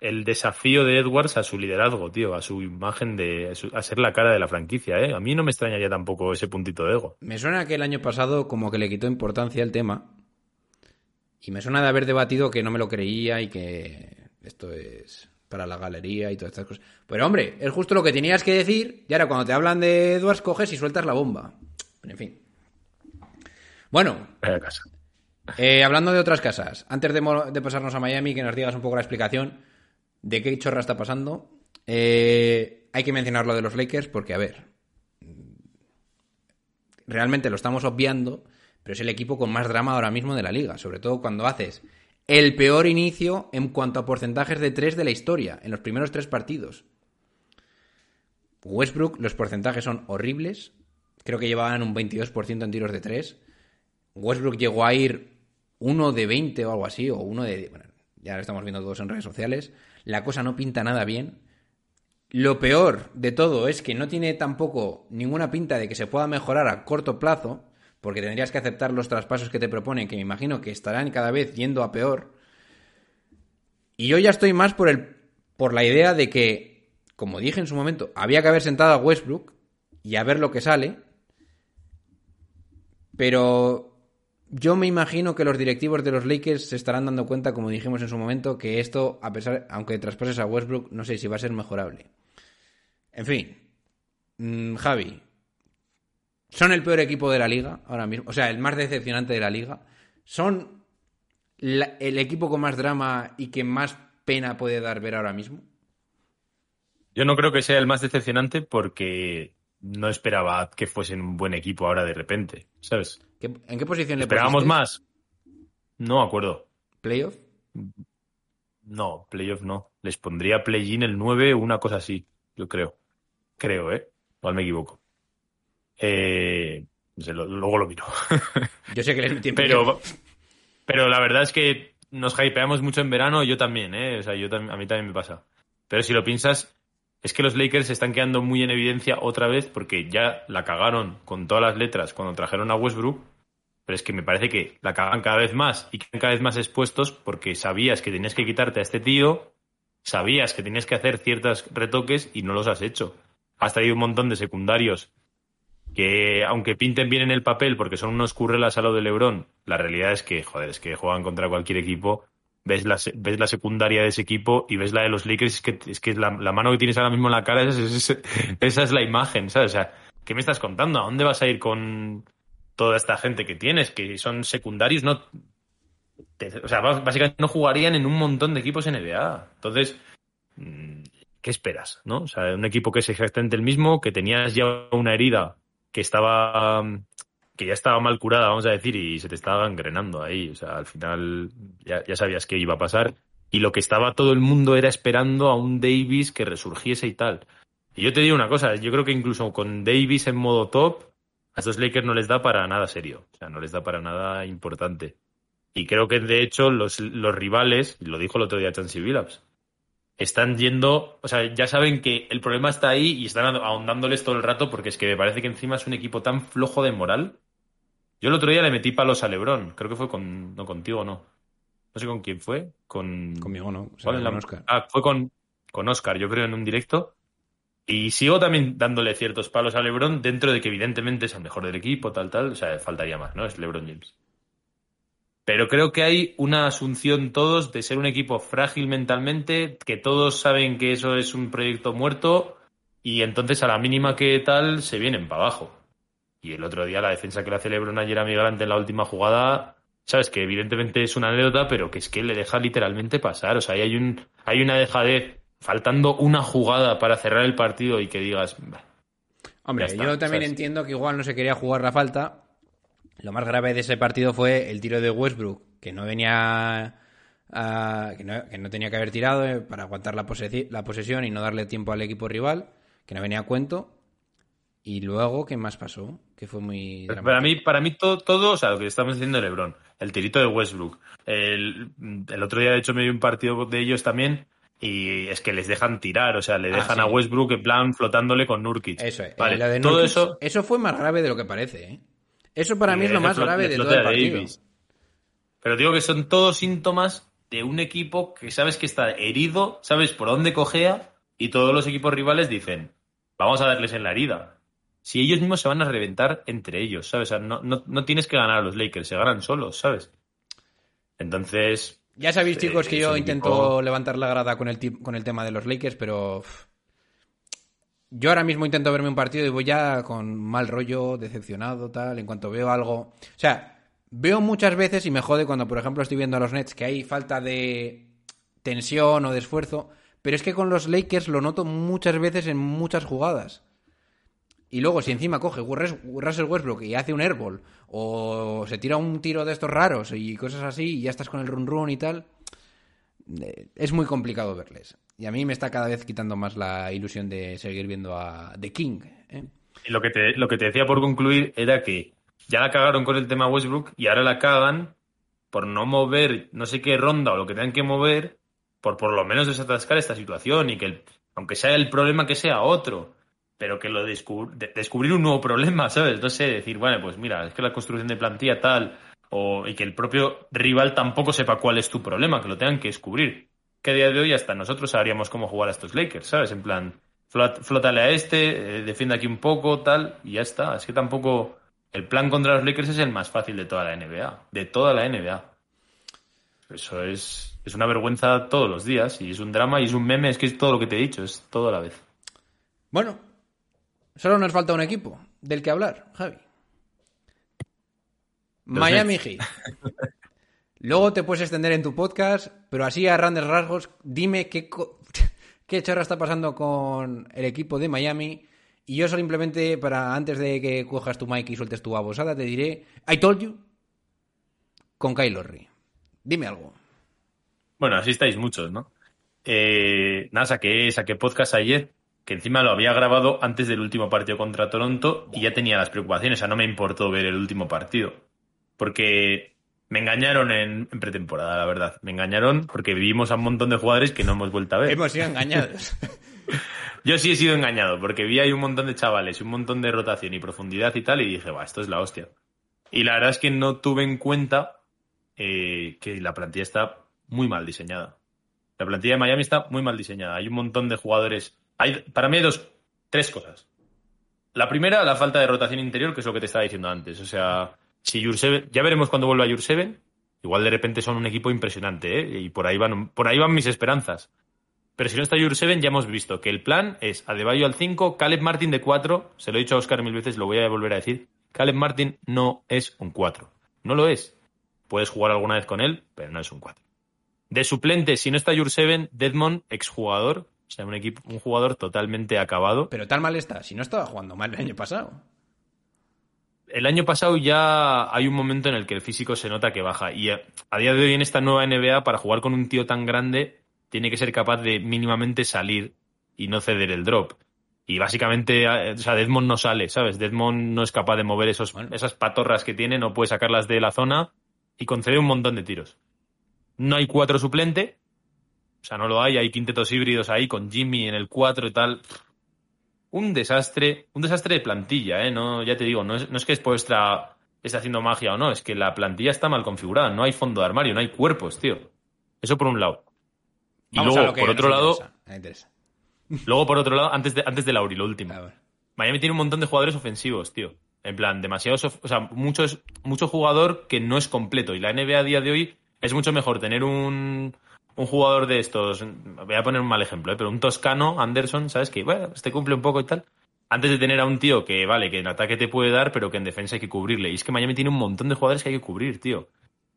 el desafío de Edwards a su liderazgo, tío, a su imagen de a, su- a ser la cara de la franquicia, ¿eh? A mí no me extrañaría tampoco ese puntito de ego. Me suena que el año pasado como que le quitó importancia el tema y me suena de haber debatido que no me lo creía y que esto es para la galería y todas estas cosas. Pero hombre, es justo lo que tenías que decir y ahora cuando te hablan de Edwards coges y sueltas la bomba. En fin. Bueno, eh, hablando de otras casas, antes de pasarnos a Miami, que nos digas un poco la explicación de qué chorra está pasando, eh, hay que mencionar lo de los Lakers porque, a ver, realmente lo estamos obviando, pero es el equipo con más drama ahora mismo de la liga, sobre todo cuando haces el peor inicio en cuanto a porcentajes de tres de la historia, en los primeros tres partidos. Westbrook, los porcentajes son horribles, creo que llevaban un 22% en tiros de tres. Westbrook llegó a ir uno de 20 o algo así, o uno de... Bueno, ya lo estamos viendo todos en redes sociales. La cosa no pinta nada bien. Lo peor de todo es que no tiene tampoco ninguna pinta de que se pueda mejorar a corto plazo, porque tendrías que aceptar los traspasos que te proponen, que me imagino que estarán cada vez yendo a peor. Y yo ya estoy más por, el, por la idea de que, como dije en su momento, había que haber sentado a Westbrook y a ver lo que sale. Pero yo me imagino que los directivos de los Lakers se estarán dando cuenta, como dijimos en su momento, que esto, a pesar, aunque traspases a Westbrook, no sé si va a ser mejorable. En fin, mm, Javi, son el peor equipo de la liga ahora mismo, o sea, el más decepcionante de la liga. Son el equipo con más drama y que más pena puede dar ver ahora mismo. Yo no creo que sea el más decepcionante porque no esperaba que fuesen un buen equipo ahora de repente, ¿sabes? ¿Qué- ¿En qué posición le ¿Esperábamos más? No, acuerdo. ¿Playoff? No, playoff no. Les pondría play-in el 9 o una cosa así, yo creo. Creo, ¿eh? Igual me equivoco. Eh, no sé, lo- luego lo miro. Yo sé que les metí en pero, la verdad es que nos hypeamos mucho en verano, yo también, ¿eh? O sea, yo a mí también me pasa. Pero si lo piensas, es que los Lakers se están quedando muy en evidencia otra vez porque ya la cagaron con todas las letras cuando trajeron a Westbrook. Pero es que me parece que la cagan cada vez más y quedan cada vez más expuestos porque sabías que tenías que quitarte a este tío, sabías que tenías que hacer ciertos retoques y no los has hecho. Has traído un montón de secundarios que, aunque pinten bien en el papel porque son unos currelas a lo de Lebron, la realidad es que, joder, es que juegan contra cualquier equipo. Ves la, ves la secundaria de ese equipo y ves la de los Lakers, es que, es que la, la mano que tienes ahora mismo en la cara, es- es- es- esa es la imagen, ¿sabes? O sea, ¿qué me estás contando? ¿A dónde vas a ir con toda esta gente que tienes? Que son secundarios, no. o sea, bás- básicamente no jugarían en un montón de equipos NBA. Entonces, mm, ¿qué esperas? ¿No? O sea, un equipo que es exactamente el mismo, que tenías ya una herida que estaba que ya estaba mal curada, vamos a decir, y se te estaba gangrenando ahí. O sea, al final ya, ya sabías que iba a pasar. Y lo que estaba todo el mundo era esperando a un Davis que resurgiese y tal. Y yo te digo una cosa, yo creo que incluso con Davis en modo top, a estos Lakers no les da para nada serio. O sea, no les da para nada importante. Y creo que de hecho los, los rivales, lo dijo el otro día Chansey Billups, están yendo, o sea, ya saben que el problema está ahí y están ahondándoles todo el rato porque es que me parece que encima es un equipo tan flojo de moral. Yo el otro día le metí palos a Lebron, creo que fue con, no contigo, no. No sé con quién fue, con... Conmigo no, o sea, ¿Cuál es la- con Oscar. Ah, fue con, con Oscar, yo creo, en un directo. Y sigo también dándole ciertos palos a LeBron dentro de que evidentemente es el mejor del equipo, tal, tal. O sea, faltaría más, ¿no? Es LeBron James. Pero creo que hay una asunción todos de ser un equipo frágil mentalmente, que todos saben que eso es un proyecto muerto y entonces a la mínima que tal se vienen para abajo. Y el otro día la defensa que le hace LeBron ayer a Miguel Ante en la última jugada, sabes que evidentemente es una anécdota, pero que es que le deja literalmente pasar. O sea, ahí hay un, hay una dejadez, faltando una jugada para cerrar el partido y que digas. Hombre, está, yo también ¿sabes? entiendo que igual no se quería jugar la falta. Lo más grave de ese partido fue el tiro de Westbrook, que no venía. que, no, que no tenía que haber tirado eh, para aguantar la, la posesión y no darle tiempo al equipo rival, que no venía a cuento. Y luego, ¿qué más pasó? Que fue muy. Para dramático. mí, para mí todo, todo, o sea, lo que estamos diciendo de LeBron, el tirito de Westbrook. El, el otro día, de hecho, me vi un partido de ellos también y es que les dejan tirar, o sea, le Ah, dejan sí. a Westbrook en plan flotándole con Nurkic. Eso es. Vale, lo de todo eso. Eso fue más grave de lo que parece, ¿eh? Eso para mí es lo más grave de todo el partido. Davis. Pero digo que son todos síntomas de un equipo que sabes que está herido, sabes por dónde cojea y todos los equipos rivales dicen, vamos a darles en la herida. Si ellos mismos se van a reventar entre ellos, ¿sabes? O sea, no, no, no tienes que ganar a los Lakers, se ganan solos, ¿sabes? Entonces, Ya sabéis, chicos, que yo intento equipo- levantar la grada con el, con el tema de los Lakers, pero. Yo ahora mismo intento verme un partido y voy ya con mal rollo, decepcionado, tal, en cuanto veo algo. O sea, veo muchas veces y me jode cuando, por ejemplo, estoy viendo a los Nets que hay falta de tensión o de esfuerzo, pero es que con los Lakers lo noto muchas veces en muchas jugadas. Y luego, si encima coge Russ- Russell Westbrook y hace un airball, o se tira un tiro de estos raros y cosas así, y ya estás con el run run y tal, eh, es muy complicado verles. Y a mí me está cada vez quitando más la ilusión de seguir viendo a The King. ¿eh? Y lo que, te, lo que te decía por concluir era que ya la cagaron con el tema Westbrook y ahora la cagan por no mover no sé qué ronda o lo que tengan que mover por por lo menos desatascar esta situación y que aunque sea el problema que sea otro, pero que lo descub- de- descubrir un nuevo problema, ¿sabes? No sé, decir, bueno, pues mira, es que la construcción de plantilla tal o y que el propio rival tampoco sepa cuál es tu problema, que lo tengan que descubrir. Que a día de hoy hasta nosotros sabríamos cómo jugar a estos Lakers, ¿sabes? En plan, flot- a este, eh, defiende aquí un poco, tal, y ya está. Es que tampoco. El plan contra los Lakers es el más fácil de toda la NBA. De toda la NBA. Eso es, es una vergüenza todos los días, y es un drama, y es un meme, es que es todo lo que te he dicho, es todo a la vez. Bueno, solo nos falta un equipo del que hablar, Javi. Miami Heat. Luego te puedes extender en tu podcast, pero así a grandes rasgos, dime qué, qué chorra está pasando con el equipo de Miami. Y yo simplemente, para antes de que cojas tu mic y sueltes tu babosada, te diré, I told you, con Kyle Lowry. Dime algo. Bueno, así estáis muchos, ¿no? Eh, nada, saqué, saqué podcast ayer, que encima lo había grabado antes del último partido contra Toronto y ya tenía las preocupaciones, o sea, no me importó ver el último partido. Porque me engañaron en, en pretemporada, la verdad. Me engañaron porque vivimos a un montón de jugadores que no hemos vuelto a ver. Hemos sido engañados. Yo sí he sido engañado, porque vi ahí un montón de chavales, un montón de rotación y profundidad y tal, y dije, va, esto es la hostia. Y la verdad es que no tuve en cuenta eh, que la plantilla está muy mal diseñada. La plantilla de Miami está muy mal diseñada. Hay un montón de jugadores. Hay, para mí hay dos, tres cosas. La primera, la falta de rotación interior, que es lo que te estaba diciendo antes. O sea, si Jurseven, ya veremos cuando vuelva Jurseven, igual de repente son un equipo impresionante, ¿eh? Y por ahí van, por ahí van mis esperanzas. Pero si no está Jurseven, ya hemos visto que el plan es Adebayo al 5, Caleb Martin de 4. Se lo he dicho a Oscar mil veces, lo voy a volver a decir. Caleb Martin no es un 4. No lo es. Puedes jugar alguna vez con él, pero no es un 4. De suplente, si no está Jurseven, Deadmond, exjugador. O sea, un, equipo, un jugador totalmente acabado. Pero tal mal está, si no estaba jugando mal el año pasado. El año pasado ya hay un momento en el que el físico se nota que baja. Y a, a día de hoy en esta nueva NBA, para jugar con un tío tan grande, tiene que ser capaz de mínimamente salir y no ceder el drop. Y básicamente, eh, o sea, Deadmond no sale, ¿sabes? Deadmond no es capaz de mover esos, esas patorras que tiene, no puede sacarlas de la zona y concede un montón de tiros. No hay cuatro suplente, o sea, no lo hay, hay quintetos híbridos ahí con Jimmy en el 4 y tal. Un desastre, un desastre de plantilla, ¿eh? No, ya te digo, no es, no es que es vuestra esté haciendo magia o no, es que la plantilla está mal configurada, no hay fondo de armario, no hay cuerpos, tío. Eso por un lado. Y Vamos luego, por otro lado, interesa, luego por otro lado, antes de, antes de Lauri, lo último. A ver. Miami tiene un montón de jugadores ofensivos, tío. En plan, demasiados, o sea, muchos, mucho jugador que no es completo. Y la NBA a día de hoy es mucho mejor tener un, un jugador de estos, voy a poner un mal ejemplo, ¿eh? pero un toscano, Anderson, ¿sabes? Que, bueno, este cumple un poco y tal. Antes de tener a un tío que, vale, que en ataque te puede dar, pero que en defensa hay que cubrirle. Y es que Miami tiene un montón de jugadores que hay que cubrir, tío.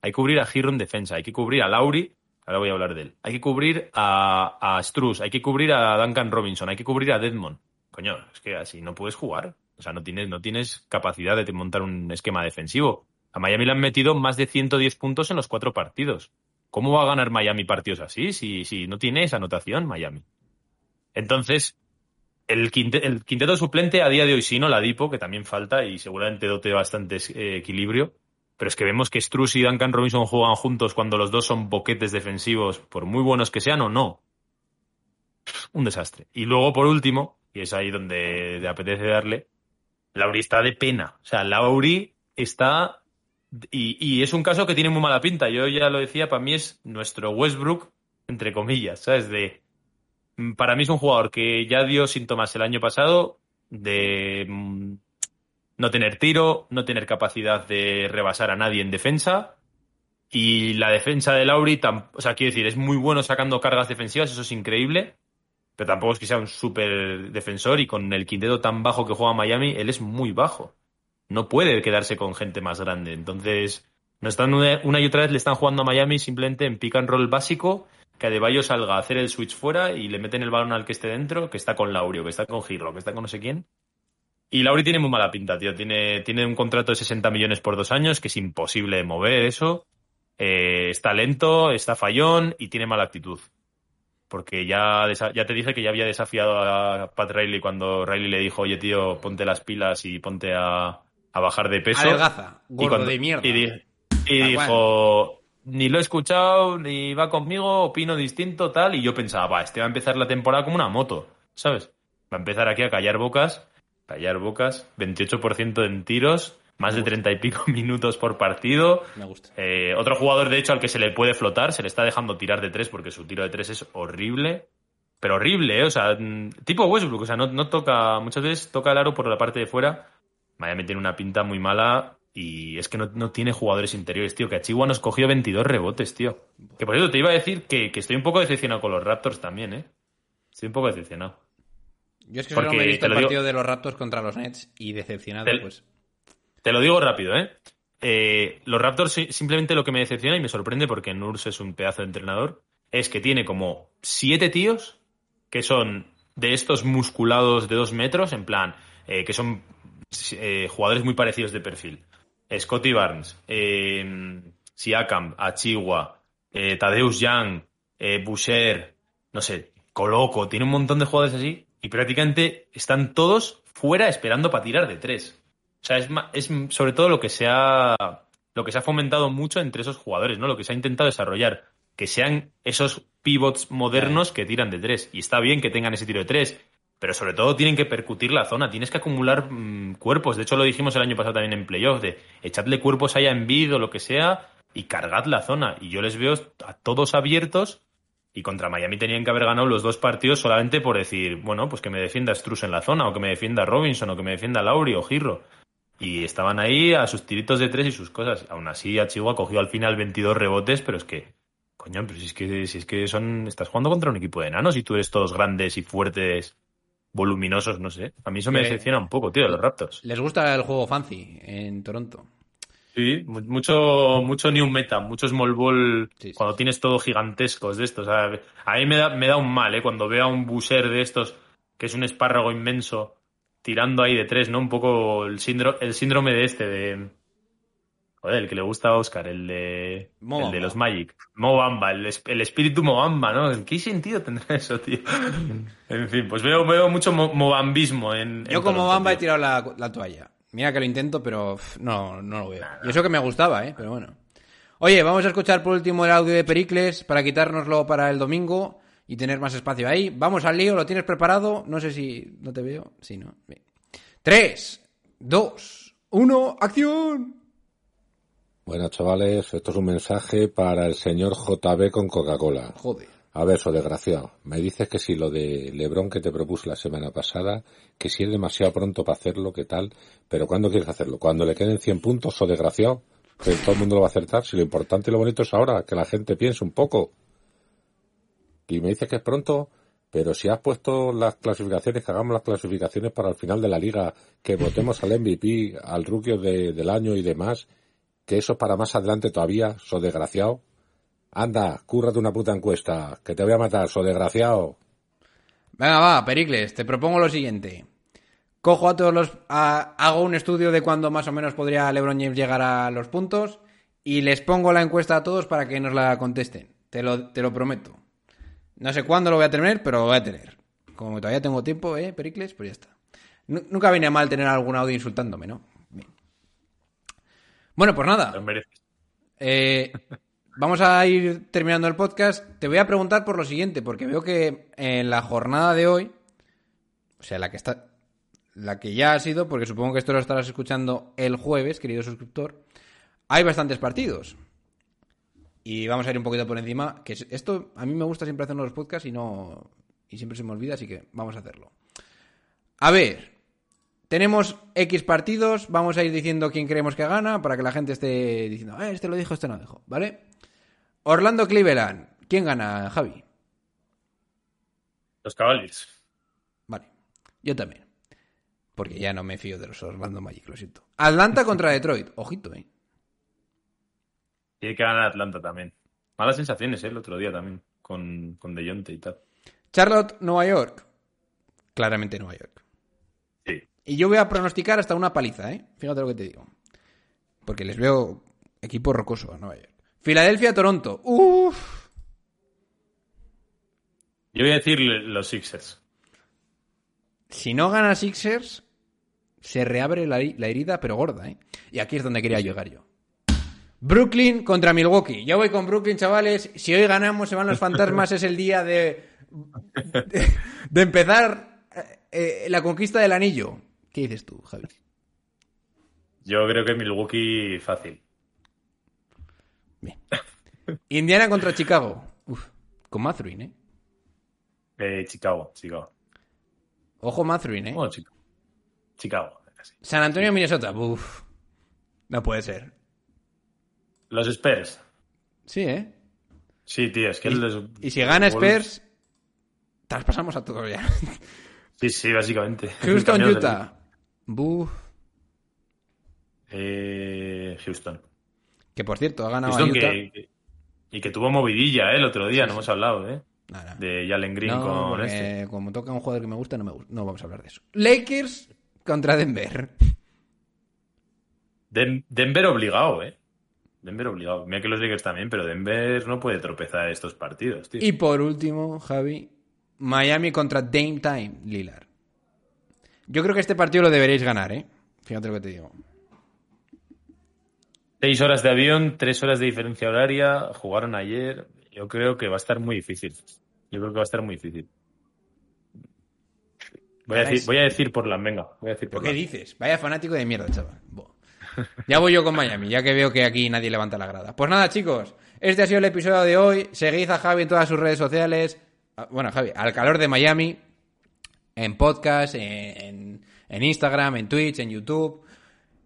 Hay que cubrir a Hero en defensa, hay que cubrir a Lauri, ahora voy a hablar de él. Hay que cubrir a, a Struz, hay que cubrir a Duncan Robinson, hay que cubrir a Deadmond. Coño, es que así no puedes jugar. O sea, no tienes, no tienes capacidad de montar un esquema defensivo. A Miami le han metido más de 110 puntos en los cuatro partidos. ¿Cómo va a ganar Miami partidos así si, si no tiene esa anotación Miami? Entonces, el, quinte- el quinteto suplente a día de hoy sí, no la Dipo, que también falta y seguramente dote bastante eh, equilibrio. Pero es que vemos que Struz y Duncan Robinson juegan juntos cuando los dos son boquetes defensivos, por muy buenos que sean o no. Un desastre. Y luego, por último, y es ahí donde te apetece darle, Lauri está de pena. O sea, Lauri está. Y, es un caso que tiene muy mala pinta. Yo ya lo decía, para mí es nuestro Westbrook, entre comillas, ¿sabes? De. mm, Para mí es un jugador que ya dio síntomas el año pasado de mm, no tener tiro, no tener capacidad de rebasar a nadie en defensa Y la defensa de Lauri, o sea, quiero decir, es muy bueno sacando cargas defensivas, eso es increíble. Pero tampoco es que sea un súper defensor y con el quinteto tan bajo que juega Miami, él es muy bajo. No puede quedarse con gente más grande. Entonces, no están una, y otra vez le están jugando a Miami simplemente en pick and roll básico, que Adebayo salga a hacer el switch fuera y le meten el balón al que esté dentro, que está con Laurio, que está con Girlo, que está con no sé quién. Y Lauri tiene muy mala pinta, tío. Tiene, tiene un contrato de 60 millones por dos años, que es imposible mover eso. Eh, está lento, está fallón y tiene mala actitud. Porque ya, ya te dije que ya había desafiado a Pat Riley cuando Riley le dijo, oye, tío, ponte las pilas y ponte a, a bajar de peso. Adelgaza, Y cuando- de mierda. Y, di- y Tal dijo, ni lo he escuchado, ni va conmigo, opino distinto, tal. Y yo pensaba, va, este va a empezar la temporada como una moto, ¿sabes? Va a empezar aquí a callar bocas, callar bocas, 28% en tiros, más de 30 y pico minutos por partido. Me gusta. Eh, otro jugador, de hecho, al que se le puede flotar, se le está dejando tirar de tres porque su tiro de tres es horrible. Pero horrible, ¿eh? O sea, mm, tipo Westbrook, o sea, no, no toca, muchas veces toca el aro por la parte de fuera. Miami tiene una pinta muy mala y es que no, no tiene jugadores interiores, tío. Que Achigua nos cogió 22 rebotes, tío. Que por eso te iba a decir que, que estoy un poco decepcionado con los Raptors también, ¿eh? Estoy un poco decepcionado. Yo es que solo Porque me he visto el digo- partido de los Raptors contra los Nets y decepcionado, Te- pues. Te lo digo rápido, ¿eh? Eh, los Raptors simplemente lo que me decepciona y me sorprende porque Nurse es un pedazo de entrenador es que tiene como siete tíos que son de estos musculados de dos metros, en plan, eh, que son eh, jugadores muy parecidos de perfil. Scotty Barnes, eh, Siakam, Achigua, eh, Tadeusz Young, eh, Boucher, no sé, Coloco, tiene un montón de jugadores así y prácticamente están todos fuera esperando para tirar de tres. O sea, es, es sobre todo lo que se ha lo que se ha fomentado mucho entre esos jugadores, ¿no? Lo que se ha intentado desarrollar, que sean esos pivots modernos que tiran de tres. Y está bien que tengan ese tiro de tres, pero sobre todo tienen que percutir la zona, tienes que acumular mm, cuerpos. De hecho, lo dijimos el año pasado también en playoff, de echadle cuerpos allá en vid o lo que sea y cargad la zona. Y yo les veo a todos abiertos y contra Miami tenían que haber ganado los dos partidos solamente por decir, bueno, pues que me defienda Struz en la zona, o que me defienda Robinson, o que me defienda Lauri o Girro. Y estaban ahí a sus tiritos de tres y sus cosas. Aún así, Chihuahua cogió al final 22 rebotes, pero es que, coño, pero si es que, si es que son, estás jugando contra un equipo de enanos y tú eres todos grandes y fuertes, voluminosos, no sé. A mí eso me decepciona un poco, tío, de los Raptors. Les gusta el juego fancy en Toronto. Sí, mu- mucho, mucho new meta, mucho small ball, Sí, sí, cuando tienes todo gigantescos de estos. O sea, a mí me da, me da un mal, ¿eh? Cuando veo a un buser de estos, que es un espárrago inmenso, tirando ahí de tres, ¿no? Un poco el síndrome, el síndrome de este, de... Joder, el que le gusta a Oscar, el de, Mo el de los Magic. Mobamba, el, es- el espíritu Mobamba, ¿no? ¿En qué sentido tendrá eso, tío? en fin, pues veo, veo mucho mo- mobambismo en... Yo en como Toronto, Bamba he tirado la, la toalla. Mira que lo intento, pero no, no lo veo. Y eso que me gustaba, ¿eh? Pero bueno. Oye, vamos a escuchar por último el audio de Pericles para quitárnoslo para el domingo y tener más espacio ahí. Vamos al lío, ¿lo tienes preparado? No sé si... ¿No te veo? Sí, ¿no? Bien. Tres, dos, uno, acción. Bueno, chavales, esto es un mensaje para el señor JB con Coca-Cola. Joder. A ver, so desgraciado, me dices que si lo de Lebron que te propuse la semana pasada, que si es demasiado pronto para hacerlo, ¿qué tal? Pero ¿cuándo quieres hacerlo? ¿Cuando le queden 100 puntos, so desgraciado? Que todo el mundo lo va a acertar. Si lo importante y lo bonito es ahora, que la gente piense un poco. Y me dices que es pronto, pero si has puesto las clasificaciones, que hagamos las clasificaciones para el final de la liga, que votemos al MVP, al rookie de- del año y demás, que eso es para más adelante todavía, so desgraciado. Anda, cúrrate una puta encuesta, que te voy a matar, so desgraciado. Venga, va, Pericles, te propongo lo siguiente. Cojo a todos los... a- hago un estudio de cuándo más o menos podría LeBron James llegar a los puntos y les pongo la encuesta a todos para que nos la contesten. Te lo, te lo prometo. No sé cuándo lo voy a tener, pero lo voy a tener. Como todavía tengo tiempo, ¿eh, Pericles? Pues ya está. Nu- nunca viene mal tener algún audio insultándome, ¿no? Bueno, pues nada. Lo mereces. Eh, vamos a ir terminando el podcast. Te voy a preguntar por lo siguiente, porque veo que en la jornada de hoy, o sea, la que está, la que ya ha sido, porque supongo que esto lo estarás escuchando el jueves, querido suscriptor, hay bastantes partidos. Y vamos a ir un poquito por encima, que es- esto a mí me gusta siempre hacer los podcasts y no y siempre se me olvida, así que vamos a hacerlo. A ver, tenemos X partidos, vamos a ir diciendo quién creemos que gana para que la gente esté diciendo, eh, este lo dijo, este no lo dijo, ¿vale? Orlando Cleveland, ¿quién gana, Javi? Los Cavaliers. Vale, yo también. Porque ya no me fío de los Orlando Magic, lo siento. Atlanta contra Detroit, ojito, eh. Tiene que ganar Atlanta también. Malas sensaciones, ¿eh? El otro día también. Con, con DeJounte y tal. Charlotte, Nueva York. Claramente Nueva York. Y yo voy a pronosticar hasta una paliza, ¿eh? Fíjate lo que te digo. Porque les veo equipo rocoso a Nueva York. Filadelfia, Toronto. Uf. Yo voy a decir los Sixers. Si no gana Sixers, se reabre la, la herida, pero gorda, ¿eh? Y aquí es donde quería llegar yo. Brooklyn contra Milwaukee. Yo voy con Brooklyn, chavales. Si hoy ganamos, se van los fantasmas. es el día de, de, de empezar eh, la conquista del anillo. ¿Qué dices tú, Javi? Yo creo que Milwaukee fácil. Bien. Indiana contra Chicago. Uf, con Mathurin, ¿eh? Eh, Chicago, Chicago. Ojo Mathurin, ¿eh? Oh, Chicago. Chicago. casi. San Antonio, Minnesota. Uf. No puede ser. Los Spurs. Sí, ¿eh? Sí, tío, es que Y, y si gana Spurs, traspasamos a todos ya. Sí, sí, básicamente. Houston, Utah. Buf. Eh, Houston. Que por cierto, ha ganado a Houston Utah. que, que- y que tuvo movidilla, ¿eh? El otro día, no hemos hablado, ¿eh? No, no. De Jalen Green No, con porque este. como toca un jugador que me gusta, no me gusta. No vamos a hablar de eso. Lakers contra Denver. Den- Denver obligado, ¿eh? Denver obligado. Mira que los Lakers también, pero Denver no puede tropezar estos partidos, tío. Y por último, Javi, Miami contra Dame Time, Lillard. Yo creo que este partido lo deberéis ganar, ¿eh? Fíjate lo que te digo. Seis horas de avión, tres horas de diferencia horaria, jugaron ayer. Yo creo que va a estar muy difícil. Yo creo que va a estar muy difícil. Voy a decir, voy a decir por la venga. Voy a decir ¿Pero por qué dices? Vaya fanático de mierda, chaval. Ya voy yo con Miami, ya que veo que aquí nadie levanta la grada. Pues nada, chicos, este ha sido el episodio de hoy. Seguid a Javi en todas sus redes sociales. Ah, Bueno, Javi, al calor de Miami, en podcast, en, Instagram, en Twitch, en YouTube.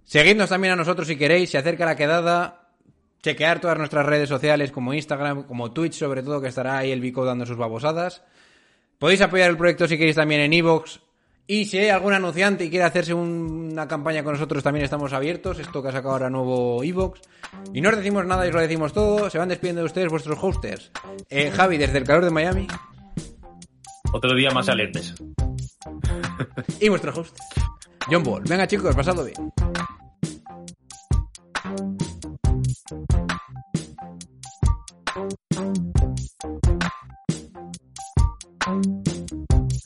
Seguidnos también a nosotros si queréis, se acerca la quedada. Chequear todas nuestras redes sociales como Instagram, como Twitch sobre todo, que estará ahí el Vico dando sus babosadas. Podéis apoyar el proyecto si queréis también en Evox. Y si hay algún anunciante y quiere hacerse un- una campaña con nosotros, también estamos abiertos. Esto que ha sacado ahora nuevo Evox. Y no os decimos nada y os lo decimos todo. Se van despidiendo de ustedes vuestros hosters. Eh, Javi, desde el calor de Miami. Otro día más alegres. Y vuestro host, John Ball. Venga, chicos, pasadlo bien.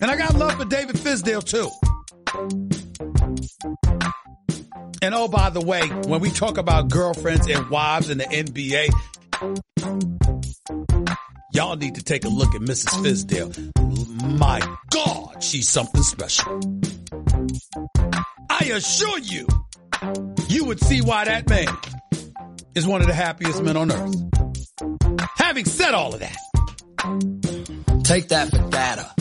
And I got love for David Fisdale too. And oh, by the way, when we talk about girlfriends and wives in the NBA, Y'all need to take a look at Mrs. Fizdale. My God, she's something special. I assure you, you would see why that man is one of the happiest men on earth. Having said all of that, take that for data.